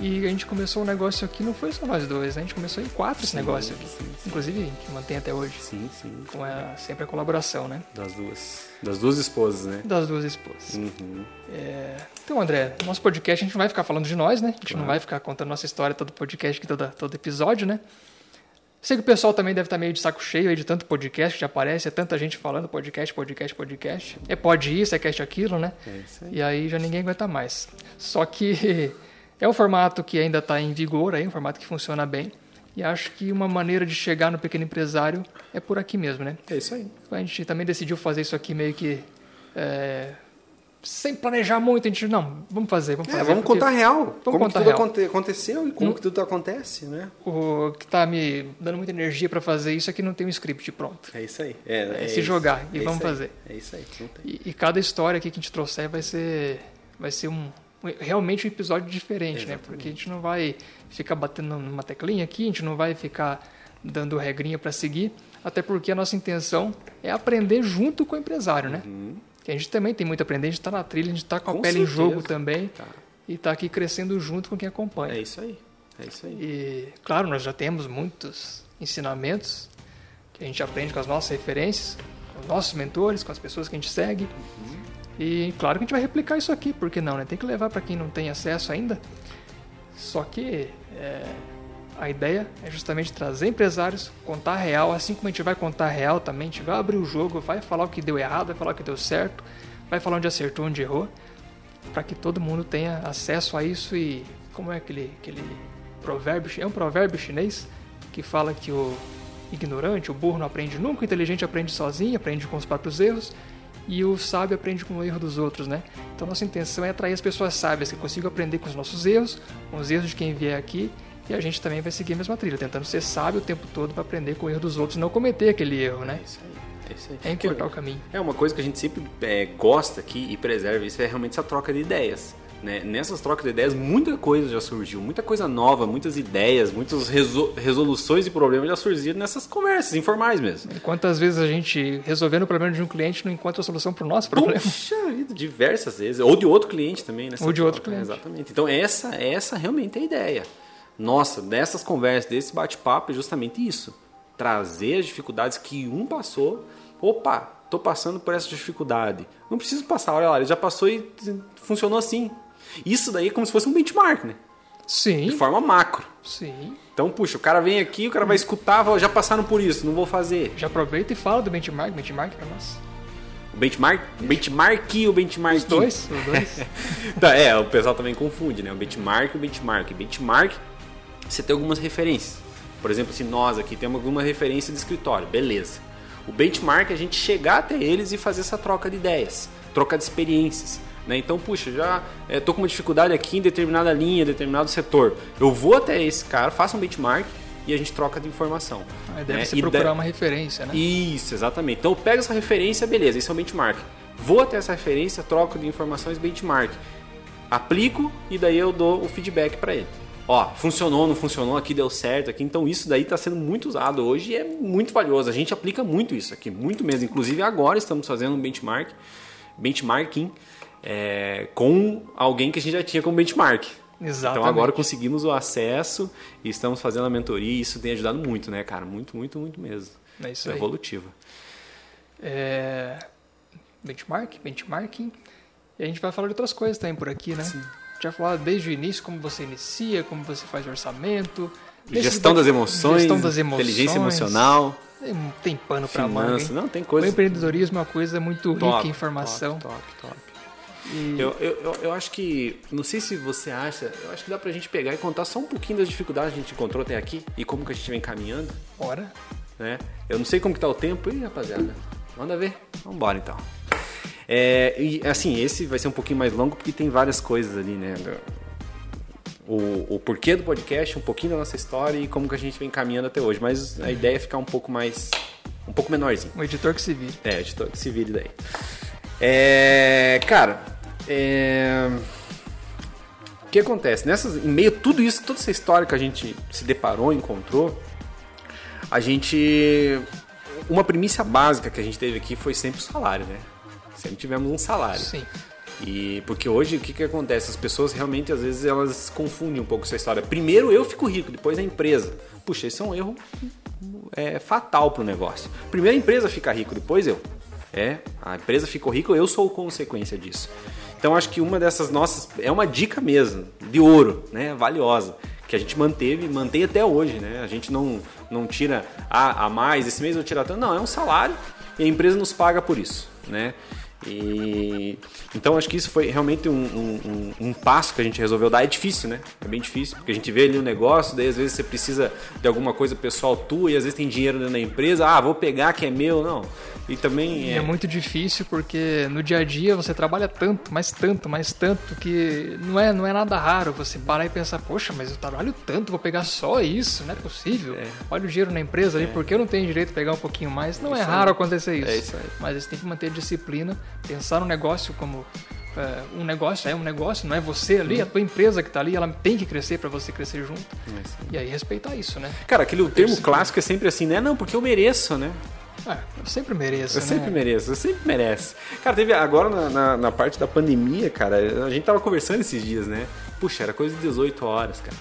E a gente começou o um negócio aqui, não foi só nós dois, né? a gente começou em quatro esse negócio aqui. Sim, sim. Inclusive, a gente mantém até hoje. Sim, sim. Com a, sempre a colaboração, né? Das duas. Das duas esposas, né? Das duas esposas. Uhum. É... Então, André, nosso podcast a gente não vai ficar falando de nós, né? A gente claro. não vai ficar contando nossa história todo podcast aqui, todo, todo episódio, né? Sei que o pessoal também deve estar meio de saco cheio aí de tanto podcast que já aparece, é tanta gente falando podcast, podcast, podcast. É pode isso, é cast aquilo, né? É isso aí. E aí já ninguém aguenta mais. Só que *laughs* é um formato que ainda está em vigor, aí, um formato que funciona bem. E acho que uma maneira de chegar no pequeno empresário é por aqui mesmo, né? É isso aí. A gente também decidiu fazer isso aqui meio que é, sem planejar muito. A gente, não, vamos fazer, vamos é, fazer. vamos contar real. Vamos como contar tudo real. aconteceu e como hum, que tudo acontece, né? O que está me dando muita energia para fazer isso aqui não tem um script pronto. É isso aí. É, é, é se jogar e é vamos fazer. É isso aí. E, e, cada história aqui que a gente trouxer vai ser, vai ser um, realmente um episódio diferente, Exatamente. né? Porque a gente não vai ficar batendo numa teclinha aqui, a gente não vai ficar dando regrinha para seguir, até porque a nossa intenção é aprender junto com o empresário, né? Uhum. Que a gente também tem muito a aprender, a gente está na trilha, a gente está com, com a pele certeza. em jogo também tá. e está aqui crescendo junto com quem acompanha. É isso aí, é isso aí. E, claro, nós já temos muitos ensinamentos que a gente aprende com as nossas referências, com os nossos mentores, com as pessoas que a gente segue. Uhum. E claro que a gente vai replicar isso aqui, porque não, né? Tem que levar para quem não tem acesso ainda. Só que é, a ideia é justamente trazer empresários, contar real, assim como a gente vai contar real também, a gente vai abrir o jogo, vai falar o que deu errado, vai falar o que deu certo, vai falar onde acertou, onde errou, para que todo mundo tenha acesso a isso e como é aquele, aquele provérbio, é um provérbio chinês que fala que o ignorante, o burro não aprende nunca, o inteligente aprende sozinho, aprende com os próprios erros, e o sábio aprende com o erro dos outros, né? Então nossa intenção é atrair as pessoas sábias que consigam aprender com os nossos erros, com os erros de quem vier aqui, e a gente também vai seguir a mesma trilha, tentando ser sábio o tempo todo para aprender com o erro dos outros e não cometer aquele erro, né? É isso aí. É, é encurtar o caminho. É uma coisa que a gente sempre é, gosta aqui e preserva, isso é realmente essa troca de ideias. Né? Nessas trocas de ideias, muita coisa já surgiu, muita coisa nova, muitas ideias, muitas resoluções e problemas já surgiram nessas conversas informais mesmo. E quantas vezes a gente, resolvendo o problema de um cliente, não encontra a solução para o nosso problema? Puxa vida, diversas vezes. Ou de outro cliente também, né? Ou de outro cliente. Exatamente. Então, essa, essa realmente é a ideia. Nossa, dessas conversas, desse bate-papo, é justamente isso. Trazer as dificuldades que um passou. Opa, tô passando por essa dificuldade. Não preciso passar, olha lá, ele já passou e funcionou assim. Isso daí é como se fosse um benchmark, né? Sim. De forma macro. Sim. Então, puxa, o cara vem aqui, o cara vai escutar, já passaram por isso, não vou fazer. Já aproveita e fala do benchmark, benchmark para nós. O benchmark? Benchmark e o benchmark? Os dois, os dois. *laughs* tá, é, o pessoal também confunde, né? O benchmark e o benchmark. Benchmark, você tem algumas referências. Por exemplo, se nós aqui temos alguma referência de escritório, beleza. O benchmark é a gente chegar até eles e fazer essa troca de ideias, troca de experiências. Né? Então, puxa, já estou com uma dificuldade aqui em determinada linha, determinado setor. Eu vou até esse cara, faço um benchmark e a gente troca de informação. Aí deve né? se procurar uma referência, né? Isso, exatamente. Então eu pego essa referência, beleza, esse é o benchmark. Vou até essa referência, troco de informações benchmark. Aplico e daí eu dou o feedback para ele. Ó, funcionou, não funcionou, aqui deu certo, aqui. Então isso daí está sendo muito usado hoje e é muito valioso. A gente aplica muito isso aqui, muito mesmo. Inclusive agora estamos fazendo um benchmark, benchmarking é, com alguém que a gente já tinha como benchmark. Exatamente. Então agora conseguimos o acesso e estamos fazendo a mentoria e isso tem ajudado muito, né, cara? Muito, muito, muito mesmo. É isso é aí. Evolutivo. É... Benchmark, benchmarking. E a gente vai falar de outras coisas também por aqui, né? Sim. Vai falar desde o início como você inicia, como você faz o orçamento. Gestão das emoções. Gestão das emoções. Inteligência emocional. Tem, tem pano para manga. Não, tem coisa. O empreendedorismo é uma coisa muito top, rica em informação. Top, top, top. E... Eu, eu, eu acho que, não sei se você acha, eu acho que dá pra gente pegar e contar só um pouquinho das dificuldades que a gente encontrou até aqui e como que a gente vem caminhando. Bora. Né? Eu não sei como que tá o tempo. Ih, rapaziada, manda ver. Vambora então. É, e assim, esse vai ser um pouquinho mais longo porque tem várias coisas ali, né? O, o porquê do podcast, um pouquinho da nossa história e como que a gente vem caminhando até hoje. Mas a ideia é ficar um pouco mais. um pouco menorzinho. Um editor que se vire. É, editor que se vire daí. É, cara, é, o que acontece? Nessas, em meio a tudo isso, toda essa história que a gente se deparou, encontrou, a gente. Uma primícia básica que a gente teve aqui foi sempre o salário, né? Sempre tivemos um salário. Sim. E porque hoje o que, que acontece? As pessoas realmente às vezes elas confundem um pouco essa história. Primeiro eu fico rico, depois a empresa. Puxa, esse é um erro é, fatal para o negócio. Primeiro a empresa fica rico, depois eu. É, a empresa ficou rica, eu sou consequência disso. Então acho que uma dessas nossas é uma dica mesmo, de ouro, né, valiosa, que a gente manteve e mantém até hoje, né? A gente não não tira a, a mais, esse mês eu tirar tanto, não, é um salário e a empresa nos paga por isso, né? E então acho que isso foi realmente um, um, um, um, passo que a gente resolveu dar. É difícil, né? É bem difícil, porque a gente vê ali um negócio, daí às vezes você precisa de alguma coisa pessoal tua e às vezes tem dinheiro dentro da empresa, ah, vou pegar que é meu, não. E também é... é muito difícil porque no dia a dia você trabalha tanto, mas tanto, mas tanto que não é, não é nada raro você parar e pensar, poxa, mas eu trabalho tanto, vou pegar só isso, não é possível. É. Olha o dinheiro na empresa ali, é. porque eu não tenho direito de pegar um pouquinho mais. Não é é raro acontecer isso. É isso aí. Mas você tem que manter disciplina, pensar no negócio como é, um negócio é um negócio, não é você ali, a tua empresa que está ali, ela tem que crescer para você crescer junto. É e aí respeitar isso, né? Cara, aquele o termo clássico é sempre assim, né? Não, porque eu mereço, né? É, eu sempre mereço. Eu né? sempre mereço, eu sempre merece. Cara, teve agora na, na, na, parte da pandemia, cara, a gente tava conversando esses dias, né? Puxa, era coisa de 18 horas, cara.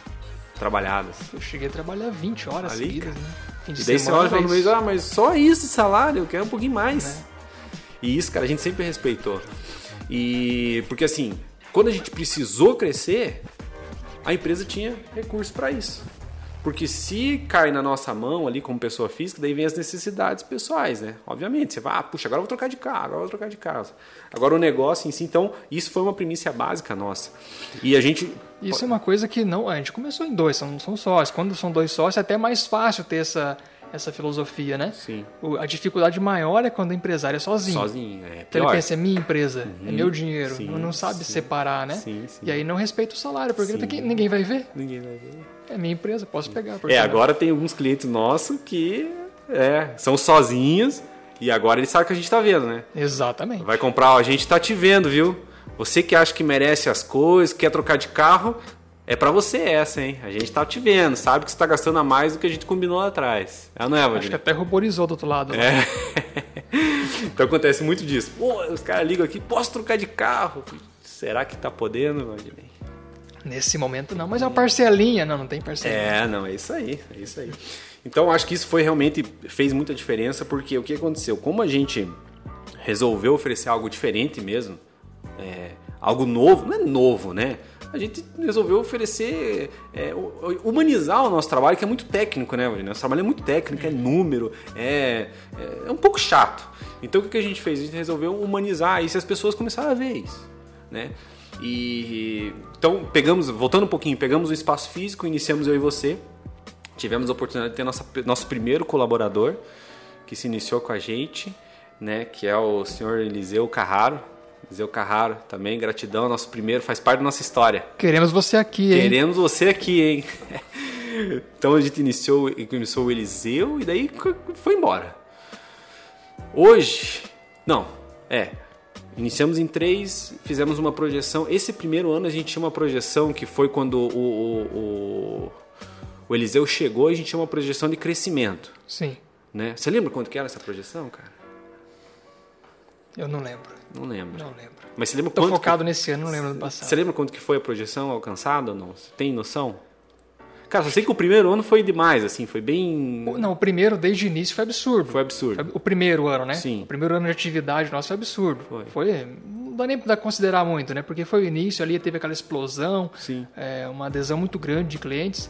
Trabalhadas. Eu cheguei a trabalhar 20 horas Ali, seguidas, cara. né? Fim de e daí você olha e fala, ah, mas só isso de salário, eu quero um pouquinho mais. É. E isso, cara, a gente sempre respeitou. E porque assim, quando a gente precisou crescer, a empresa tinha recurso para isso. Porque se cai na nossa mão ali como pessoa física, daí vem as necessidades pessoais, né? Obviamente, você vai, ah, puxa, agora eu vou trocar de carro, agora eu vou trocar de casa. Agora o negócio em si, então, isso foi uma primícia básica nossa. E a gente. Isso é uma coisa que não. A gente começou em dois, são, são sócios. Quando são dois sócios, é até mais fácil ter essa essa filosofia, né? Sim. O, a dificuldade maior é quando o empresário é sozinho. Sozinho, é. Então ele pensa, é minha empresa, uhum. é meu dinheiro. Sim, não sabe sim. separar, né? Sim, sim. E aí não respeita o salário, porque que, ninguém vai ver. Ninguém vai ver. É minha empresa, posso pegar. É, agora tem alguns clientes nossos que é, são sozinhos e agora eles sabem que a gente tá vendo, né? Exatamente. Vai comprar, ó, a gente tá te vendo, viu? Você que acha que merece as coisas, quer trocar de carro, é para você essa, hein? A gente tá te vendo, sabe que você tá gastando a mais do que a gente combinou lá atrás. É, não é, Acho que até ruborizou do outro lado. É. *laughs* então acontece muito disso. Pô, os caras ligam aqui, posso trocar de carro? Será que tá podendo, Valdinei? Nesse momento não, mas é uma parcelinha. Não, não tem parcelinha. É, não, é isso aí, é isso aí. Então acho que isso foi realmente, fez muita diferença, porque o que aconteceu? Como a gente resolveu oferecer algo diferente mesmo, é, algo novo, não é novo, né? A gente resolveu oferecer, é, humanizar o nosso trabalho, que é muito técnico, né, Nosso trabalho é muito técnico, é número, é, é, é, um pouco chato. Então o que a gente fez? A gente resolveu humanizar isso e as pessoas começaram a ver isso, né? E então pegamos, voltando um pouquinho, pegamos o espaço físico, iniciamos eu e você, tivemos a oportunidade de ter nossa, nosso primeiro colaborador que se iniciou com a gente, né, que é o senhor Eliseu Carraro, Zeu Carraro também, gratidão, nosso primeiro, faz parte da nossa história. Queremos você aqui, hein? Queremos você aqui, hein? *laughs* então a gente iniciou, iniciou o Eliseu e daí foi embora. Hoje, não, é, iniciamos em três, fizemos uma projeção. Esse primeiro ano a gente tinha uma projeção que foi quando o, o, o, o Eliseu chegou, a gente tinha uma projeção de crescimento. Sim. Né? Você lembra quanto que era essa projeção, cara? Eu não lembro. Não lembro. Não lembro. Mas você lembra Tô focado que... nesse ano, não lembro do passado. Você lembra quanto que foi a projeção alcançada ou não? Você tem noção? Cara, só sei que o primeiro ano foi demais, assim, foi bem. Não, o primeiro desde o início foi absurdo. Foi absurdo. O primeiro ano, né? Sim. O primeiro ano de atividade nosso foi absurdo. Foi. foi não dá nem para considerar muito, né? Porque foi o início ali, teve aquela explosão, Sim. É, uma adesão muito grande de clientes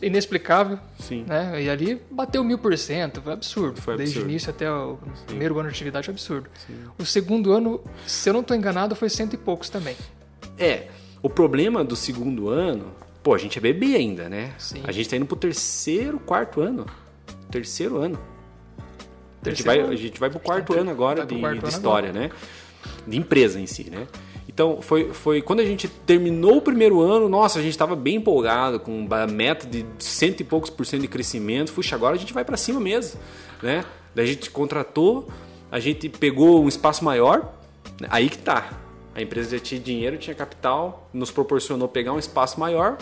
inexplicável. Sim. Né? E ali bateu mil por cento, foi absurdo. Foi Desde absurdo. o início até o Sim. primeiro ano de atividade, foi absurdo. Sim. O segundo ano, se eu não estou enganado, foi cento e poucos também. É, o problema do segundo ano, pô, a gente é bebê ainda, né? Sim. A gente está indo pro terceiro, quarto ano. Terceiro ano. Terceiro a, gente vai, a gente vai pro quarto ano agora de, de história, agora. né? De empresa em si, né? Então, foi, foi quando a gente terminou o primeiro ano, nossa, a gente estava bem empolgado, com a meta de cento e poucos por cento de crescimento. Puxa, agora a gente vai para cima mesmo, né? Daí a gente contratou a gente pegou um espaço maior, aí que tá. A empresa já tinha dinheiro, tinha capital, nos proporcionou pegar um espaço maior,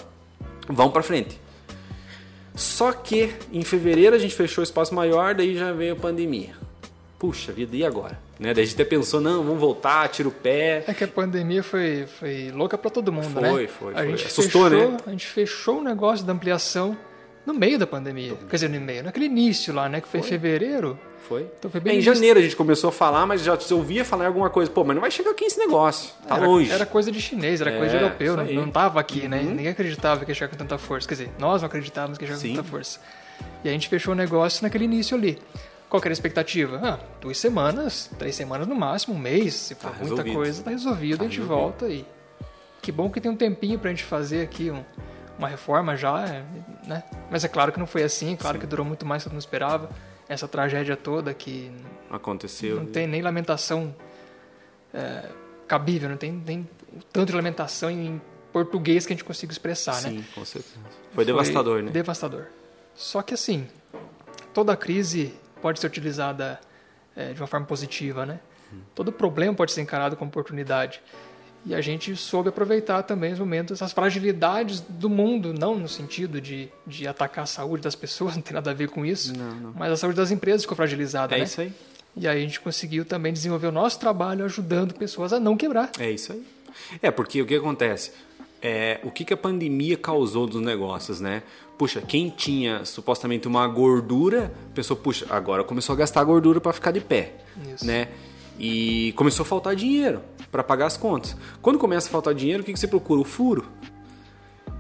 vão para frente. Só que em fevereiro a gente fechou o espaço maior, daí já veio a pandemia. Puxa vida, e agora? Né? Daí a gente até pensou, não, vamos voltar, tira o pé. É que a pandemia foi, foi louca para todo mundo, foi, né? Foi, foi. A gente Assustou, fechou, né? A gente fechou o negócio da ampliação no meio da pandemia. Quer dizer, no meio, naquele início lá, né? Que foi, Foi. em fevereiro. Foi. Então foi É, bem em início. janeiro a gente começou a falar, mas já ouvia falar alguma coisa. Pô, mas não vai chegar aqui esse negócio. Tá era, longe. Era coisa de chinês, era É, coisa de europeu, isso não. Uhum. não tava aqui, né? Ninguém acreditava que ia chegar com tanta força. Quer dizer, nós não acreditávamos que ia chegar Sim. com tanta força. E a gente fechou o negócio naquele início ali. Qual que era a expectativa? Ah, duas semanas, três semanas no máximo, um mês, se for Tá muita resolvido. coisa, tá resolvido, Tá a gente resolvido. volta e. Que bom que tem um tempinho pra gente fazer aqui um- uma reforma já, é, né? Mas é claro que não foi assim, claro que durou muito mais do que eu não esperava. Essa tragédia toda que Aconteceu. não tem nem lamentação é, cabível, não tem nem tanto de lamentação em português que a gente consiga expressar, né? Sim, com certeza. Foi, devastador, né? Devastador. Só que assim, toda crise pode ser utilizada é, de uma forma positiva, né? Todo problema pode ser encarado como oportunidade. E a gente soube aproveitar também os momentos, as fragilidades do mundo, não no sentido de, de atacar a saúde das pessoas, *laughs* não tem nada a ver com isso, Não, não. mas a saúde das empresas ficou fragilizada, É né? isso aí. E aí a gente conseguiu também desenvolver o nosso trabalho ajudando pessoas a não quebrar. É isso aí. É, porque o que acontece? É, o que, que a pandemia causou dos negócios, né? Puxa, quem tinha supostamente uma gordura, pensou, puxa, agora começou a gastar gordura para ficar de pé, Isso. né? E começou a faltar dinheiro para pagar as contas. Quando começa a faltar dinheiro, o que, que você procura? O furo.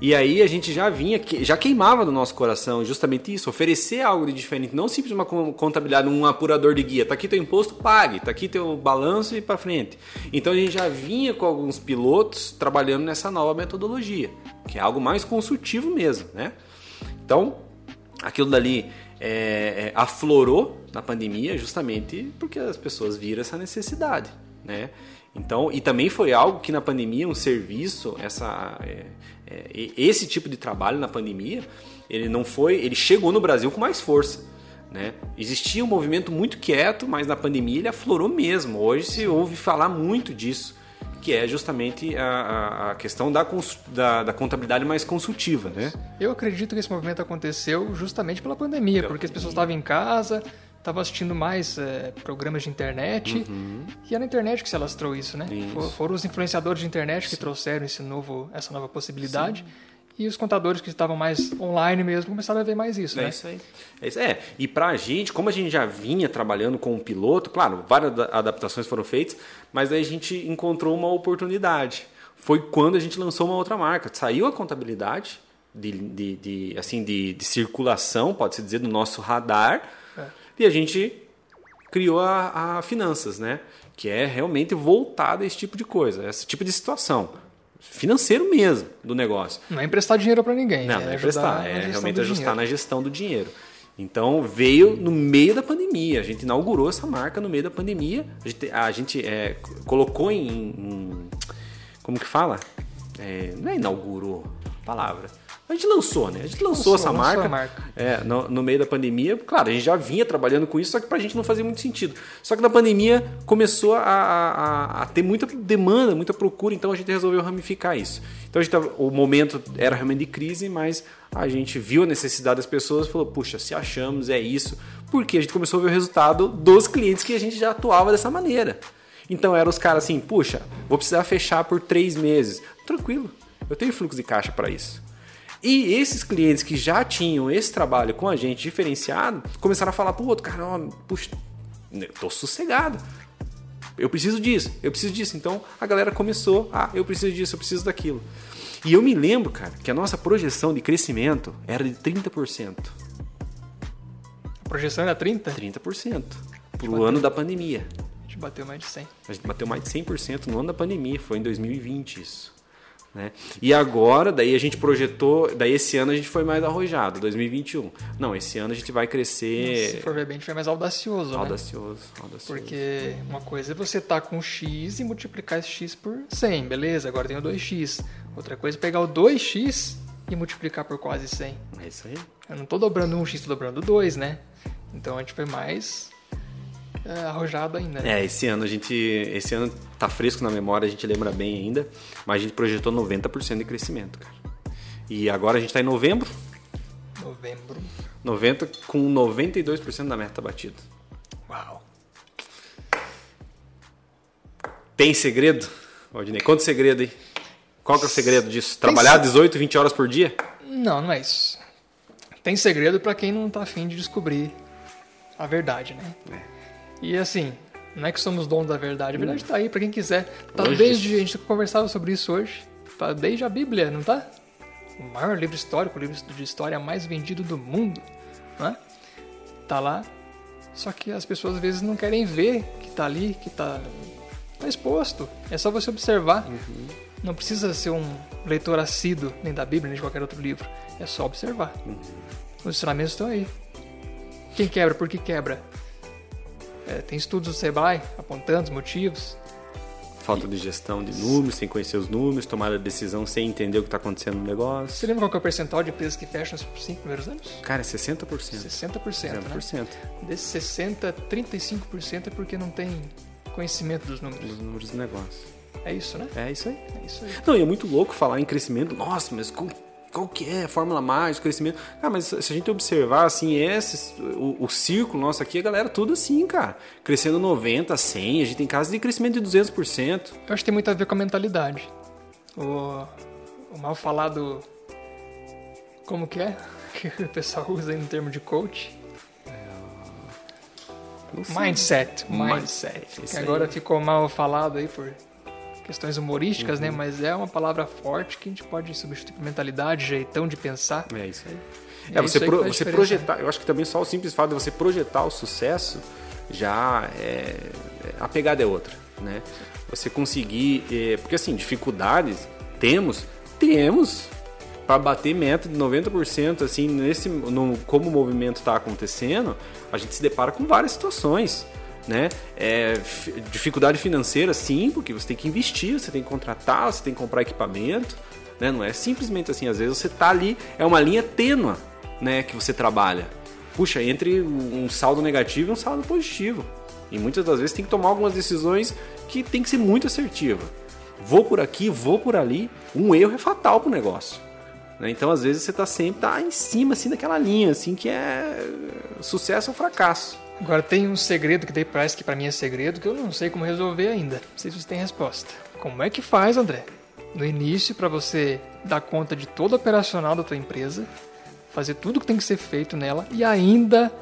E aí a gente já vinha, já queimava no nosso coração justamente isso, oferecer algo de diferente, não simplesmente uma con- contabilidade, um apurador de guia. Tá aqui teu imposto, pague. Tá aqui teu balanço e para frente. Então a gente já vinha com alguns pilotos trabalhando nessa nova metodologia, que é algo mais consultivo mesmo, né? Então aquilo dali é, é, aflorou na pandemia justamente porque as pessoas viram essa necessidade, né? Então, e também foi algo que na pandemia, um serviço, essa, é, esse tipo de trabalho na pandemia, ele não foi, ele chegou no Brasil com mais força, né? Existia um movimento muito quieto, mas na pandemia ele aflorou mesmo. Hoje se ouve falar muito disso, que é justamente a, a- questão da, da, da contabilidade mais consultiva, né? Eu acredito que esse movimento aconteceu justamente pela pandemia, porque as pessoas estavam em casa, estavam assistindo mais é, programas de internet, e é na internet que se alastrou isso, né? Uhum. Isso. For- Foram os influenciadores de internet que trouxeram esse novo, essa nova possibilidade, e os contadores que estavam mais online mesmo começaram a ver mais isso, É né? isso aí. É, isso. é, e pra gente, como a gente já vinha trabalhando com o piloto, claro, várias da- adaptações foram feitas, mas aí a gente encontrou uma oportunidade. Foi quando a gente lançou uma outra marca. Saiu a contabilidade de, de, de, assim, de, de circulação, pode-se dizer, do nosso radar. E a gente criou a, a finanças, né? Que é realmente voltada a esse tipo de coisa, esse tipo de situação. Financeiro mesmo do negócio. Não é emprestar dinheiro para ninguém, Não, é não é ajudar prestar, na é realmente ajustar dinheiro. na gestão do dinheiro. Então veio no meio da pandemia, a gente inaugurou essa marca no meio da pandemia, a gente, a gente, é, colocou em, em- Como que fala? É, não é inaugurou a palavra. A gente lançou, né? A gente lançou, Lançou, essa lançou marca, marca. é, no, no meio da pandemia. Claro, a gente já vinha trabalhando com isso, só que pra gente não fazia muito sentido. Só que na pandemia começou a, a- a- ter muita demanda, muita procura, então a gente resolveu ramificar isso. Então a gente o momento era realmente de crise, mas a gente viu a necessidade das pessoas e falou: puxa, se achamos, é isso. Porque a gente começou a ver o resultado dos clientes que a gente já atuava dessa maneira. Então eram os caras assim: puxa, vou precisar fechar por três meses. Tranquilo, eu tenho fluxo de caixa para isso. E esses clientes que já tinham esse trabalho com a gente diferenciado, começaram a falar pro outro, cara, ó, puxa, eu tô sossegado. Eu preciso disso, eu preciso disso. Então a galera começou, ah, eu preciso disso, eu preciso daquilo. E eu me lembro, cara, que a nossa projeção de crescimento era de 30%. A projeção era 30? 30% pro ano da pandemia. A gente bateu mais de 100. A gente bateu mais de 100% no ano da pandemia, foi em 2020 isso. Né? E agora, daí a gente projetou, daí esse ano a gente foi mais arrojado, 2021. Não, esse ano a gente vai Se crescer for ver bem, a gente foi mais audacioso, né? audacioso, audacioso. Porque uma coisa é você tá com x e multiplicar esse x por 100, beleza? Agora tem o 2x. Outra coisa é pegar o 2x e multiplicar por quase 100. É isso aí. Eu não tô dobrando um x, tô dobrando dois, né? Então a gente foi mais é, arrojado ainda. Né? É, esse ano a gente. Esse ano tá fresco na memória, a gente lembra bem ainda, mas a gente projetou 90% de crescimento, cara. E agora a gente tá em novembro. Novembro. 90 com 92% da meta batida. Uau. Tem segredo? Valdinei, conta o segredo aí. Qual que é o segredo disso? Trabalhar 18, 20 horas por dia? Não, não é isso. Tem segredo para quem não tá afim de descobrir a verdade, né? É. E assim, não é que somos donos da verdade, a verdade tá aí para quem quiser. Tá Longe desde. A gente conversava sobre isso hoje. Tá desde a Bíblia, não tá? O maior livro histórico, o livro de história mais vendido do mundo, né? Tá lá. Só que as pessoas às vezes não querem ver que tá ali, que tá, tá exposto. É só você observar. Não precisa ser um leitor assíduo, nem da Bíblia, nem de qualquer outro livro. É só observar. Os ensinamentos estão aí. Quem quebra? Por que quebra? É, tem estudos do Sebrae apontando os motivos. Falta de gestão de números, sem conhecer os números, tomar a decisão sem entender o que está acontecendo no negócio. Você lembra qual que é o percentual de empresas que fecham os cinco primeiros anos? Cara, é 60%. 60%, né? 60%. Desses 60, 35% é porque não tem conhecimento dos números. Dos números do negócio. É isso, né? É isso aí. É isso aí. Não, e é muito louco falar em crescimento. Nossa, mas qual que é fórmula mais, crescimento? Ah, mas se a gente observar, assim, esse, o, o círculo nosso aqui, a galera tudo assim, cara. Crescendo 90, 100, a gente tem casos de crescimento de 200%. Eu acho que tem muito a ver com a mentalidade. O, o mal falado. Como que é? *laughs* Que o pessoal usa aí no termo de coach. Sei. Mindset. Mindset, Mindset. agora ficou mal falado aí por questões humorísticas, né? Mas é uma palavra forte que a gente pode substituir por mentalidade, jeitão de pensar. É isso aí. É É, você, pro- você projetar, eu acho que também só o simples fato de você projetar o sucesso já é, é- a pegada é outra, né? Você conseguir, é, porque assim, dificuldades temos, temos para bater meta de 90% assim, nesse no, como o movimento está acontecendo, a gente se depara com várias situações. Né? É, fi- dificuldade financeira, sim, porque você tem que investir, você tem que contratar, você tem que comprar equipamento, né? Não é simplesmente assim, às vezes você tá ali, é uma linha tênua, né, que você trabalha. Puxa, entre um saldo negativo e um saldo positivo. E muitas das vezes tem que tomar algumas decisões que tem que ser muito assertiva. Vou por aqui, vou por ali. Um erro é fatal pro negócio. né? Então, às vezes você tá sempre tá em cima assim daquela linha, assim que é sucesso ou fracasso. Agora tem um segredo que daí parece que pra mim é segredo que eu não sei como resolver ainda. Não sei se você tem resposta. Como é que faz, André? No início, pra você dar conta de todo o operacional da tua empresa, fazer tudo que tem que ser feito nela e ainda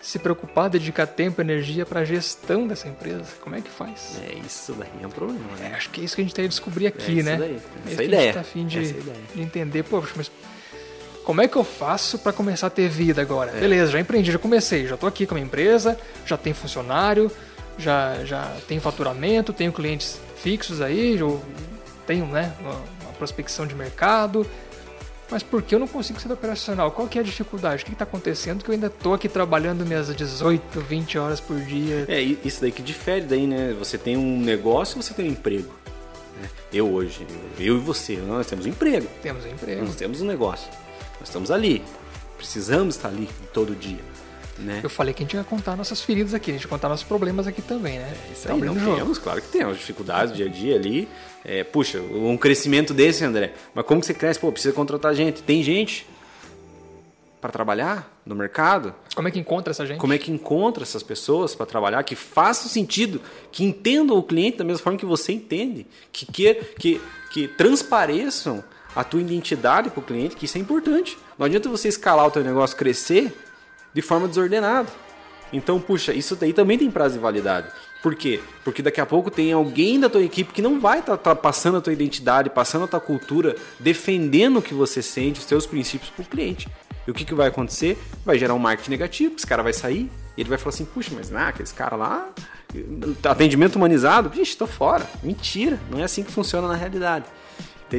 se preocupar, dedicar tempo e energia pra gestão dessa empresa. Como é que faz? É isso daí é um problema, É, né? acho que é isso que a gente tem que descobrir aqui, É isso né? daí, É essa isso é a que ideia, A gente tá afim de, é a de entender, pô, mas como é que eu faço para começar a ter vida agora? É. Beleza, já empreendi, já comecei, já tô aqui com a minha empresa, já tenho funcionário, já, já tenho faturamento, tenho clientes fixos aí, eu tenho né, uma, uma prospecção de mercado. Mas por que eu não consigo ser operacional? Qual que é a dificuldade? O que está acontecendo que eu ainda tô aqui trabalhando minhas 18, 20 horas por dia? É, isso daí que difere daí, né? Você tem um negócio e você tem um emprego. né? Eu hoje, eu, eu e você, nós temos um emprego. Temos um emprego. Nós temos um negócio. Nós estamos ali. Precisamos estar ali todo dia. Né? Eu falei que a gente ia contar nossas feridas aqui, a gente ia contar nossos problemas aqui também, né? Isso Tá aí, não jogo. temos, claro que temos. Dificuldades do dia a dia ali. É, puxa, um crescimento desse, André. Mas como que você cresce? Pô, precisa contratar gente. Tem gente para trabalhar no mercado? Como é que encontra essa gente? Como é que encontra essas pessoas para trabalhar que façam sentido, que entendam o cliente da mesma forma que você entende, que que, que, que transpareçam a tua identidade para o cliente, que isso é importante. Não adianta você escalar o teu negócio, crescer de forma desordenada. Então, puxa, isso daí também tem prazo de validade. Por quê? Porque daqui a pouco tem alguém da tua equipe que não vai estar passando a tua identidade, passando a tua cultura, defendendo o que você sente, os teus princípios para o cliente. E o que, que vai acontecer? Vai gerar um marketing negativo, esse cara vai sair e ele vai falar assim, puxa, mas não, aqueles cara lá, atendimento humanizado, vixe, tô fora. Mentira, não é assim que funciona na realidade.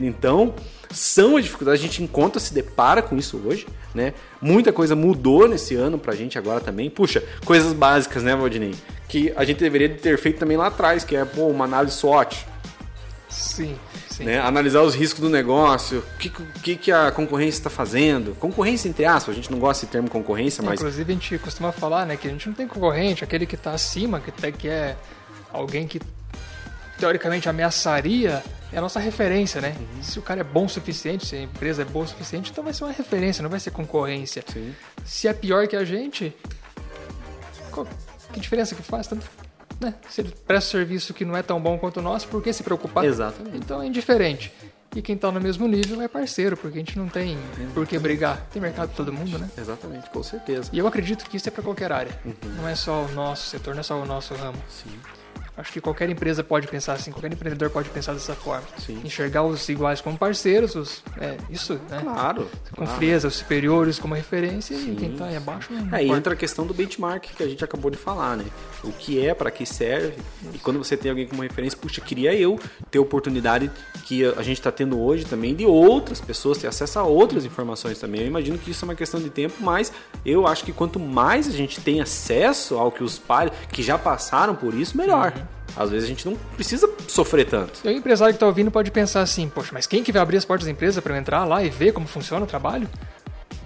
Então, são as dificuldades, a gente encontra, se depara com isso hoje, né? Muita coisa mudou nesse ano pra gente agora também. Puxa, coisas básicas, né, Valdinei? Que a gente deveria ter feito também lá atrás, que é, pô, uma análise SWOT. Sim, né? Analisar os riscos do negócio, o que, que, que a concorrência está fazendo. Concorrência, entre aspas, a gente não gosta desse termo concorrência, mas. Inclusive, a gente costuma falar né, que a gente não tem concorrente, aquele que está acima, que, tá, que é alguém que teoricamente ameaçaria é a nossa referência, né? Uhum. Se o cara é bom o suficiente, se a empresa é boa o suficiente, então vai ser uma referência, não vai ser concorrência. Sim. Se é pior que a gente, que diferença que faz? Tanto, né? Se ele presta serviço que não é tão bom quanto o nosso, por que se preocupar? Exatamente. Então é indiferente. E quem está no mesmo nível é parceiro, porque a gente não tem por que brigar. Tem mercado para todo mundo, né? Exatamente, com certeza. E eu acredito que isso é para qualquer área. Uhum. Não é só o nosso setor, não é só o nosso ramo. Sim. Acho que qualquer empresa pode pensar assim, qualquer empreendedor pode pensar dessa forma. Sim. Enxergar os iguais como parceiros, os, é, isso, né? Claro. Com claro. frieza, os superiores como referência Sim. e quem está aí abaixo não Aí entra a questão do benchmark que a gente acabou de falar, né? O que é, para que serve. Isso. E quando você tem alguém como referência, puxa, queria eu ter oportunidade que a gente está tendo hoje também de outras pessoas ter acesso a outras informações também. Eu imagino que isso é uma questão de tempo, mas eu acho que quanto mais a gente tem acesso ao que os pais que já passaram por isso, melhor. Uhum. Às vezes a gente não precisa sofrer tanto. E o empresário que está ouvindo pode pensar assim, poxa, mas quem que vai abrir as portas da empresa para eu entrar lá e ver como funciona o trabalho?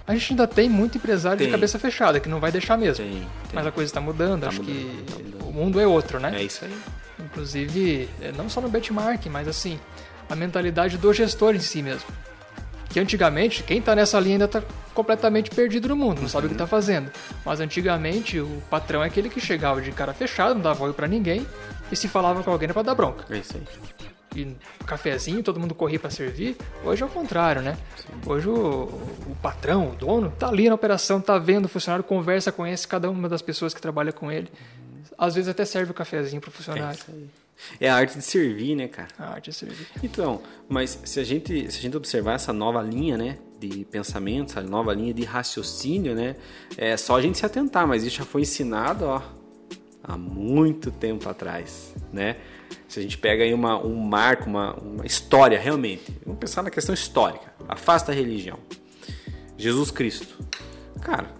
A gente ainda tem muito empresário tem. de cabeça fechada, que não vai deixar mesmo. Tem, tem. Mas a coisa está mudando, tá acho mudando, que tá mudando. o mundo é outro, né? É isso aí. Inclusive, é, não só no benchmark, mas assim, a mentalidade do gestor em si mesmo. Que antigamente, quem está nessa linha ainda está completamente perdido no mundo, não sabe o que está fazendo. Mas antigamente, o patrão é aquele que chegava de cara fechada, não dava oi para ninguém, e se falava com alguém era pra dar bronca. É isso aí. E cafezinho, todo mundo corria para servir. Hoje é o contrário, né? Sim. Hoje o, o, patrão, o dono, tá ali na operação, tá vendo o funcionário, conversa, conhece cada uma das pessoas que trabalha com ele. Às vezes até serve o cafezinho pro funcionário. É, isso aí. é a arte de servir, né, cara? A arte de servir. Então, mas se a gente, se a gente observar essa nova linha, né, de pensamento, essa nova linha de raciocínio, né, é só a gente se atentar, mas isso já foi ensinado, ó, há muito tempo atrás, né? Se a gente pega aí uma, um marco, uma, uma história realmente, vamos pensar na questão histórica, afasta a religião. Jesus Cristo, cara,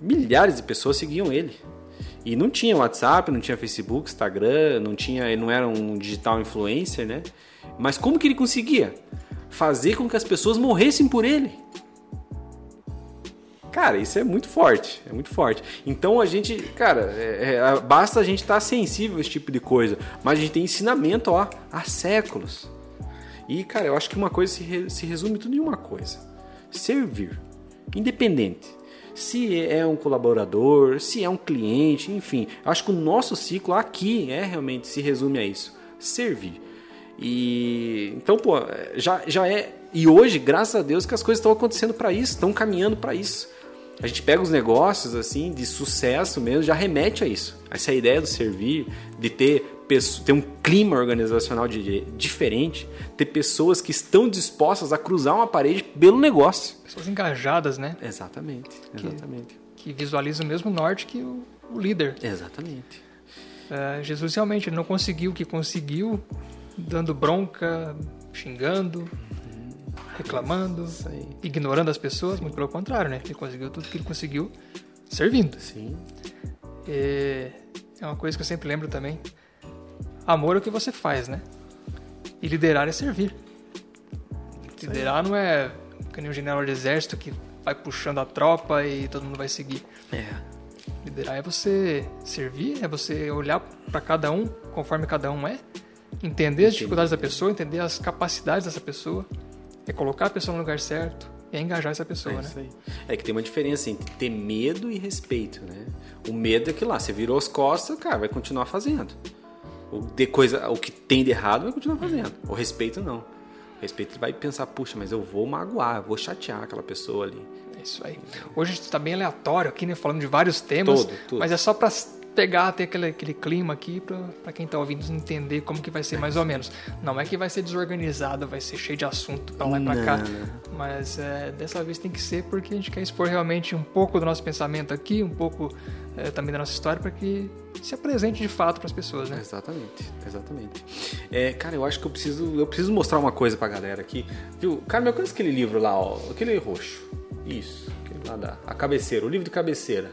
milhares de pessoas seguiam ele. E não tinha WhatsApp, não tinha Facebook, Instagram, não tinha, ele não era um digital influencer, né? Mas como que ele conseguia fazer com que as pessoas morressem por ele? Cara, isso é muito forte, é muito forte. Então a gente, cara, é, é, basta a gente estar tá sensível a esse tipo de coisa, mas a gente tem ensinamento ó, há séculos. E, cara, eu acho que uma coisa se, re, se resume tudo em uma coisa: servir, independente. Se é um colaborador, se é um cliente, enfim, acho que o nosso ciclo aqui é realmente se resume a isso: servir. E então, pô, já, já é. E hoje, graças a Deus, que as coisas estão acontecendo para isso, estão caminhando para isso. A gente pega os negócios assim de sucesso mesmo, já remete a isso. Essa ideia do servir, de ter, ter um clima organizacional de, diferente, ter pessoas que estão dispostas a cruzar uma parede pelo negócio. Pessoas engajadas, né? Exatamente, exatamente. Que, que visualizam o mesmo norte que o, o líder. Exatamente. É, Jesus realmente não conseguiu o que conseguiu, dando bronca, xingando, reclamando, ignorando as pessoas, muito pelo contrário, né? Ele conseguiu tudo que ele conseguiu servindo. Sim. E é uma coisa que eu sempre lembro também. Amor é o que você faz, né? E liderar é servir. Liderar não é que nem um general de exército que vai puxando a tropa e todo mundo vai seguir. É. Liderar é você servir, é você olhar para cada um conforme cada um é, entender as dificuldades da pessoa, entender as capacidades dessa pessoa é colocar a pessoa no lugar certo e é engajar essa pessoa, é né? É que tem uma diferença entre ter medo e respeito, né? O medo é que lá, você virou as costas, cara, vai continuar fazendo. O, de coisa, o que tem de errado vai continuar fazendo. O respeito não. O respeito vai pensar, puxa, mas eu vou magoar, eu vou chatear aquela pessoa ali. É isso aí. Hoje está bem aleatório aqui, né? Falando de vários temas. Tudo, tudo. Mas é só para pegar, ter aquele, aquele clima aqui para quem está ouvindo entender como que vai ser mais ou menos. Não é que vai ser desorganizado, vai ser cheio de assunto para lá e para cá, mas é, dessa vez tem que ser porque a gente quer expor realmente um pouco do nosso pensamento aqui, um pouco é, também da nossa história para que se apresente de fato para as pessoas, né? Exatamente, exatamente. É, cara, eu acho que eu preciso, eu preciso mostrar uma coisa para a galera aqui. Viu? Cara, me alcança aquele livro lá, ó, aquele roxo. Isso, aquele lá da a cabeceira, o livro de cabeceira.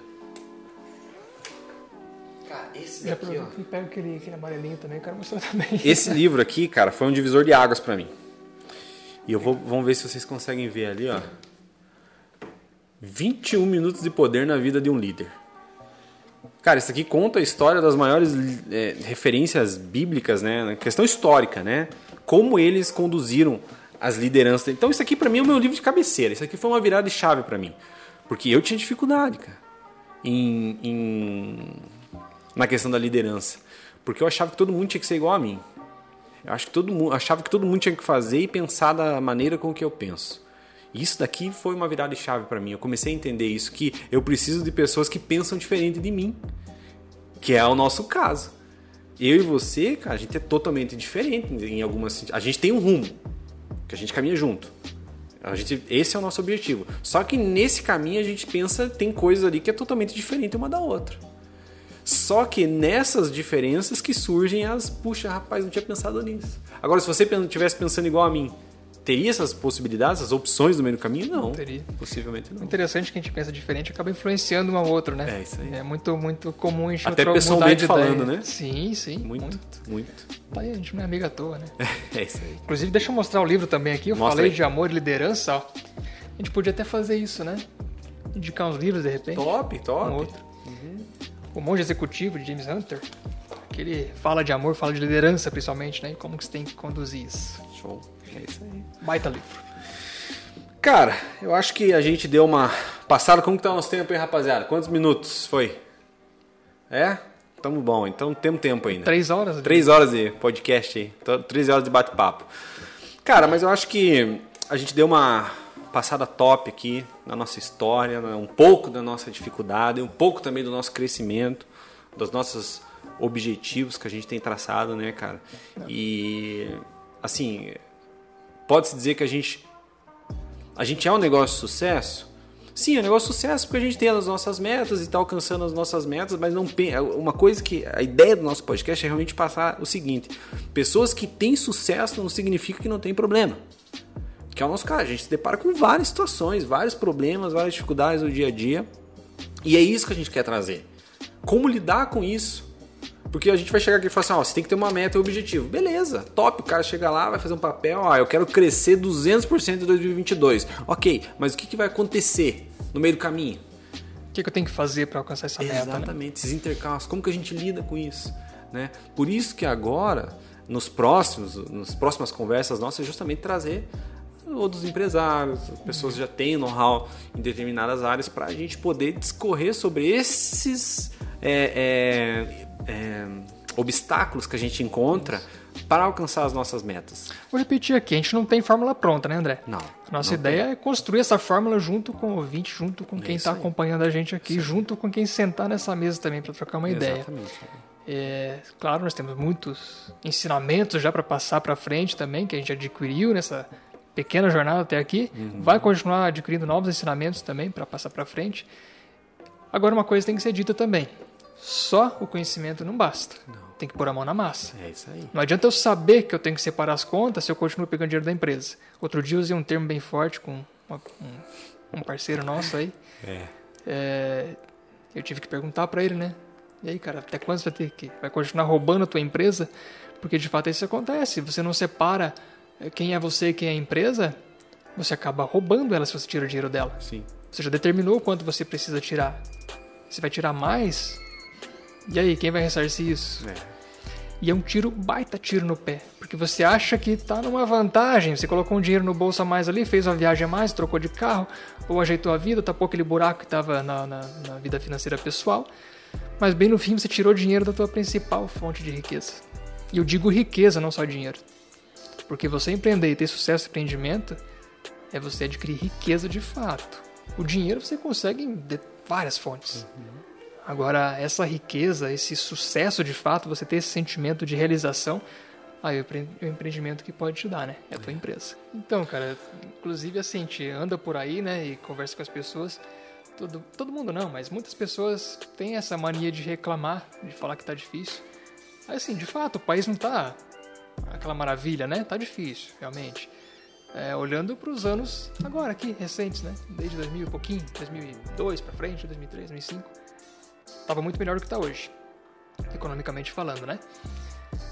Esse daqui, ó. E pega aquele, aquele amarelinho também, eu quero mostrar também. Esse *laughs* livro aqui, cara, foi um divisor de águas para mim. E eu vou, vamos ver se vocês conseguem ver ali, ó. 21 minutos de poder na vida de um líder. Cara, isso aqui conta a história das maiores é, referências bíblicas, né? Questão histórica, né? Como eles conduziram as lideranças. Então isso aqui para mim é o meu livro de cabeceira. Isso aqui foi uma virada de chave para mim. Porque eu tinha dificuldade, cara, em, em, na questão da liderança. Porque eu achava que todo mundo tinha que ser igual a mim. Eu acho que todo mundo, achava que todo mundo tinha que fazer e pensar da maneira com que eu penso. Isso daqui foi uma virada de chave para mim. Eu comecei a entender isso que eu preciso de pessoas que pensam diferente de mim, que é o nosso caso. Eu e você, cara, a gente é totalmente diferente em algumas a gente tem um rumo que a gente caminha junto. A gente, esse é o nosso objetivo. Só que nesse caminho a gente pensa tem coisas ali que é totalmente diferente uma da outra. Só que nessas diferenças que surgem as, puxa, rapaz, não tinha pensado nisso. Agora, se você estivesse pensando igual a mim, teria essas possibilidades, essas opções no meio do caminho? Não. não teria. Possivelmente não. Interessante que a gente pensa diferente acaba influenciando um ao outro, né? É isso aí. É muito, muito comum a gente Até pessoalmente falando, né? Sim, sim. Muito, muito. muito. Tá aí, a gente não é amiga à toa, né? *laughs* é isso aí. Inclusive, deixa eu mostrar o livro também aqui. Eu Mostra falei aí. de amor e liderança, ó. A gente podia até fazer isso, né? Indicar uns livros, de repente. Top, top. Um outro. O Monge Executivo, de James Hunter. Que ele fala de amor, fala de liderança, principalmente, né? E como que você tem que conduzir isso. Show. É isso aí. Baita livro. Cara, eu acho que a gente deu uma passada. Como que tá o nosso tempo, hein, rapaziada? Quantos minutos foi? É? Tamo bom, então temos tempo ainda. Três horas? Três horas de podcast aí. Três horas de bate-papo. Cara, mas eu acho que a gente deu uma passada top aqui na nossa história, né? um pouco da nossa dificuldade, um pouco também do nosso crescimento, dos nossos objetivos que a gente tem traçado, né, cara? E assim, pode-se dizer que a gente a gente é um negócio de sucesso? Sim, é um negócio de sucesso porque a gente tem as nossas metas e está alcançando as nossas metas, mas não uma coisa que a ideia do nosso podcast é realmente passar o seguinte: pessoas que têm sucesso não significa que não tem problema. Que é o nosso caso, a gente se depara com várias situações, vários problemas, várias dificuldades no dia a dia. E é isso que a gente quer trazer. Como lidar com isso? Porque a gente vai chegar aqui e falar assim, ó, você tem que ter uma meta e um objetivo. Beleza, top, o cara chega lá, vai fazer um papel, ó, eu quero crescer 200% em 2022. Ok, mas o que, que vai acontecer no meio do caminho? O que, que eu tenho que fazer para alcançar essa meta, né? Exatamente, esses intercalços, como que a gente lida com isso? Né? Por isso que agora, nos próximos, nas próximas conversas nossas, é justamente trazer outros empresários, pessoas que já têm know-how em determinadas áreas, para a gente poder discorrer sobre esses é, é, é, obstáculos que a gente encontra para alcançar as nossas metas. Vou repetir aqui, a gente não tem fórmula pronta, né, André? Não. Nossa não ideia é construir essa fórmula junto com o ouvinte, junto com quem isso está acompanhando a gente aqui, junto com quem sentar nessa mesa também para trocar uma tem. ideia. Exatamente. É, claro, nós temos muitos ensinamentos já para passar para frente também, que a gente adquiriu nessa pequena jornada até aqui. Uhum. Vai continuar adquirindo novos ensinamentos também para passar para frente. Agora, uma coisa tem que ser dita também: só o conhecimento não basta. Tem que pôr a mão na massa. É isso aí. Não adianta eu saber que eu tenho que separar as contas se eu continuo pegando dinheiro da empresa. Outro dia eu usei um termo bem forte com uma- um, um parceiro nosso aí. *laughs* É. É, eu tive que perguntar para ele, né? E aí, cara, até quando você vai ter que vai continuar roubando a tua empresa? Porque de fato isso acontece. Você não separa quem é você e quem é a empresa, você acaba roubando ela se você tira o dinheiro dela. Sim. Você já determinou quanto você precisa tirar. Você vai tirar mais? E aí, quem vai ressarcir isso? É. E é um tiro, baita tiro no pé. Porque você acha que tá numa vantagem. Você colocou um dinheiro no bolso a mais ali, fez uma viagem a mais, trocou de carro, ou ajeitou a vida, tapou aquele buraco que estava na, na, na vida financeira pessoal. Mas bem no fim você tirou dinheiro da tua principal fonte de riqueza. E eu digo riqueza, não só dinheiro. Porque você empreender e ter sucesso no empreendimento é você adquirir riqueza de fato. O dinheiro você consegue em de- várias fontes. Agora, essa riqueza, esse sucesso de fato, você ter esse sentimento de realização, aí é o empre- é o empreendimento que pode te dar, né? É a tua empresa. Então, cara, inclusive assim, a gente anda por aí, né, e conversa com as pessoas. Todo, todo mundo não, mas muitas pessoas têm essa mania de reclamar, de falar que tá difícil. Aí, assim, de fato, o país não tá aquela maravilha, né? Tá difícil, realmente. É, olhando para os anos agora aqui, recentes, né? Desde 2000 e pouquinho, 2002 para frente, 2003, 2005. Tava muito melhor do que está hoje, economicamente falando, né?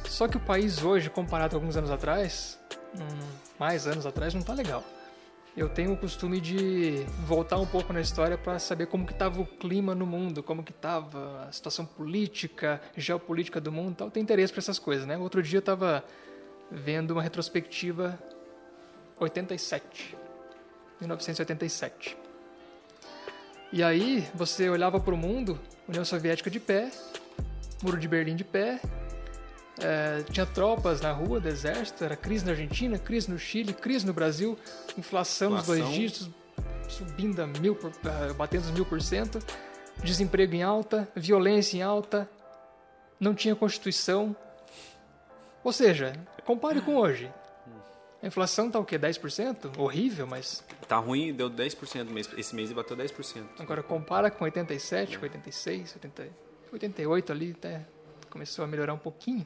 Só que o país hoje, comparado com alguns anos atrás, hum, mais anos atrás, não tá legal. Eu tenho o costume de voltar um pouco na história para saber como que estava o clima no mundo, como que estava a situação política, geopolítica do mundo, tal. Tenho interesse por essas coisas, né? Outro dia eu estava vendo uma retrospectiva 87, 1987. E aí você olhava para o mundo, União Soviética de pé, Muro de Berlim de pé, é, tinha tropas na rua do exército, era crise na Argentina, crise no Chile, crise no Brasil, inflação, nos dois dígitos, subindo a mil, por, uh, batendo os mil por cento, desemprego em alta, violência em alta, não tinha constituição. Ou seja, compare com hoje. A inflação tá o quê? 10%? Horrível, mas. Tá ruim, deu 10% mês. Esse mês bateu 10%. Agora compara com 87, com 86, 80, 88 ali, até começou a melhorar um pouquinho.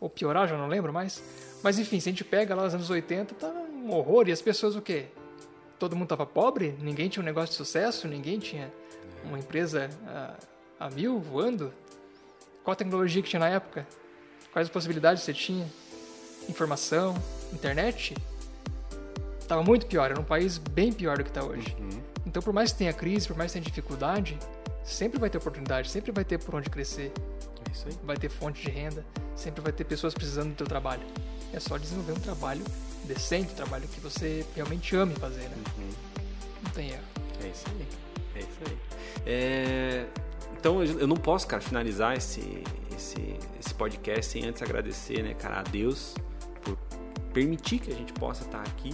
Ou piorar, já não lembro mais. Mas enfim, se a gente pega lá nos anos 80, tá um horror. E as pessoas o quê? Todo mundo tava pobre? Ninguém tinha um negócio de sucesso? Ninguém tinha uma empresa a, a mil voando? Qual a tecnologia que tinha na época? Quais as possibilidades você tinha? Informação? internet, estava muito pior, era um país bem pior do que está hoje. Uhum. Então, por mais que tenha crise, por mais que tenha dificuldade, sempre vai ter oportunidade, sempre vai ter por onde crescer. É isso aí. Vai ter fonte de renda, sempre vai ter pessoas precisando do teu trabalho. É só desenvolver um trabalho decente, um trabalho que você realmente ame fazer, né? Uhum. Não tem erro. É isso aí. É isso aí. É... Então, eu não posso, cara, finalizar esse, esse, esse podcast sem antes agradecer, né, cara, a Deus permitir que a gente possa estar aqui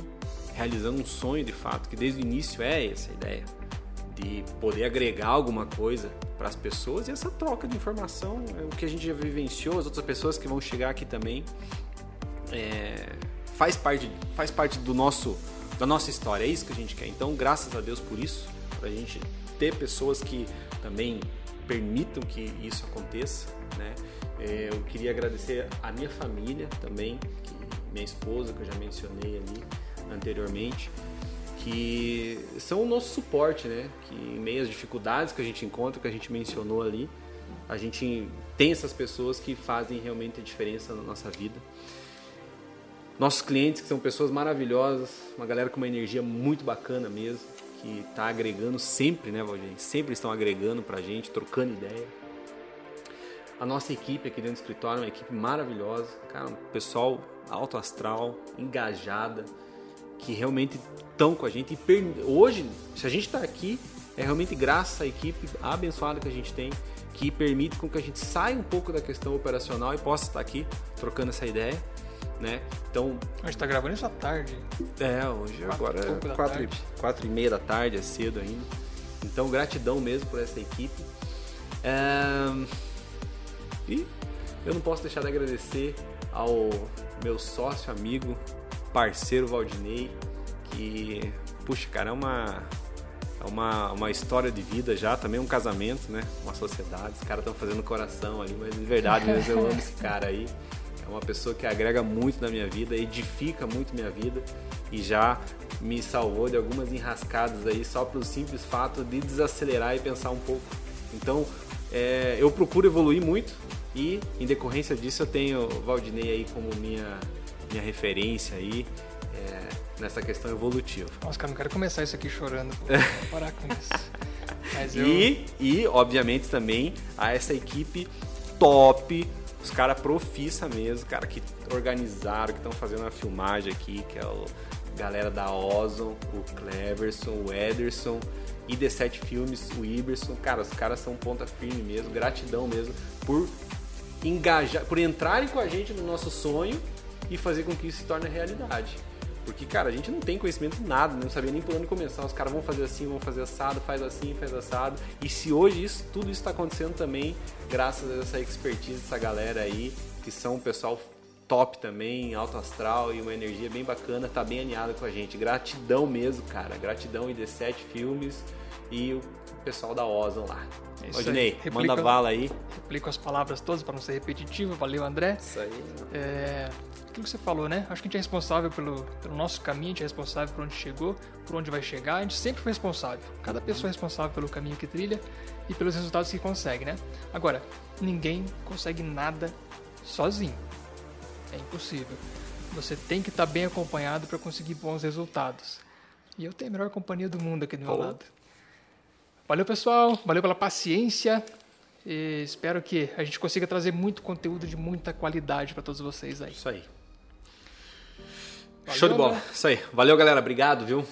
realizando um sonho de fato, que desde o início é essa ideia de poder agregar alguma coisa para as pessoas e essa troca de informação, é o que a gente já vivenciou, as outras pessoas que vão chegar aqui também, é, faz parte faz parte do nosso da nossa história, é isso que a gente quer. Então, graças a Deus por isso, para a gente ter pessoas que também permitam que isso aconteça, né? É, eu queria agradecer a minha família também, minha esposa, que eu já mencionei ali anteriormente, que são o nosso suporte, né? Que em meio às dificuldades que a gente encontra, que a gente mencionou ali, a gente tem essas pessoas que fazem realmente a diferença na nossa vida. Nossos clientes, que são pessoas maravilhosas, uma galera com uma energia muito bacana mesmo, que está agregando sempre, né, Valdir? Sempre estão agregando para a gente, trocando ideia. A nossa equipe aqui dentro do escritório é uma equipe maravilhosa, cara, um pessoal alto astral, engajada, que realmente estão com a gente. E hoje, se a gente está aqui, é realmente graças à equipe abençoada que a gente tem, que permite com que a gente saia um pouco da questão operacional e possa estar aqui trocando essa ideia. Né? Então. A gente está gravando isso à tarde. É, hoje quatro agora é quatro, quatro e meia da tarde, é cedo ainda. Então, gratidão mesmo por essa equipe. É... E eu não posso deixar de agradecer ao meu sócio, amigo, parceiro Valdinei, que, puxa, cara, é uma, é uma, uma história de vida já, também um casamento, né? Uma sociedade. Os caras estão fazendo coração ali, mas de verdade mesmo eu amo esse cara aí. É uma pessoa que agrega muito na minha vida, edifica muito minha vida e já me salvou de algumas enrascadas aí só pelo simples fato de desacelerar e pensar um pouco. Então, é, eu procuro evoluir muito, e em decorrência disso eu tenho o Valdinei aí como minha, minha referência aí é, nessa questão evolutiva. Nossa, cara, não quero começar isso aqui chorando. *laughs* Vou parar com isso. Mas eu... e, e, obviamente, também a essa equipe top, os caras profissa mesmo, cara, que organizaram, que estão fazendo a filmagem aqui, que é o galera da Ozon, o Cleverson, o Ederson e D7 Filmes, o Iberson. Cara, os caras são ponta firme mesmo, gratidão mesmo por engajar, por entrarem com a gente no nosso sonho e fazer com que isso se torne realidade. Porque, cara, a gente não tem conhecimento de nada, não sabia nem por onde começar. Os caras vão fazer assim, vão fazer assado, faz assim, faz assado. E se hoje isso, tudo isso está acontecendo também, graças a essa expertise dessa galera aí, que são um pessoal top também, alto astral e uma energia bem bacana, tá bem alinhada com a gente. Gratidão mesmo, cara. Gratidão e D7 Filmes e o pessoal da Ozon lá. É Odinei, manda bala aí. Replico as palavras todas para não ser repetitivo. Valeu, André. Isso aí. É, aquilo que você falou, né? Acho que a gente é responsável pelo, pelo nosso caminho, a gente é responsável por onde chegou, por onde vai chegar. A gente sempre foi responsável. Cada pessoa é responsável pelo caminho que trilha e pelos resultados que consegue, né? Agora, ninguém consegue nada sozinho. É impossível. Você tem que estar bem acompanhado para conseguir bons resultados. E eu tenho a melhor companhia do mundo aqui do meu Pô. lado. Valeu, pessoal. Valeu pela paciência. E espero que a gente consiga trazer muito conteúdo de muita qualidade para todos vocês aí. Isso aí. Valeu, Show de bola. Né? Isso aí. Valeu, galera. Obrigado, viu?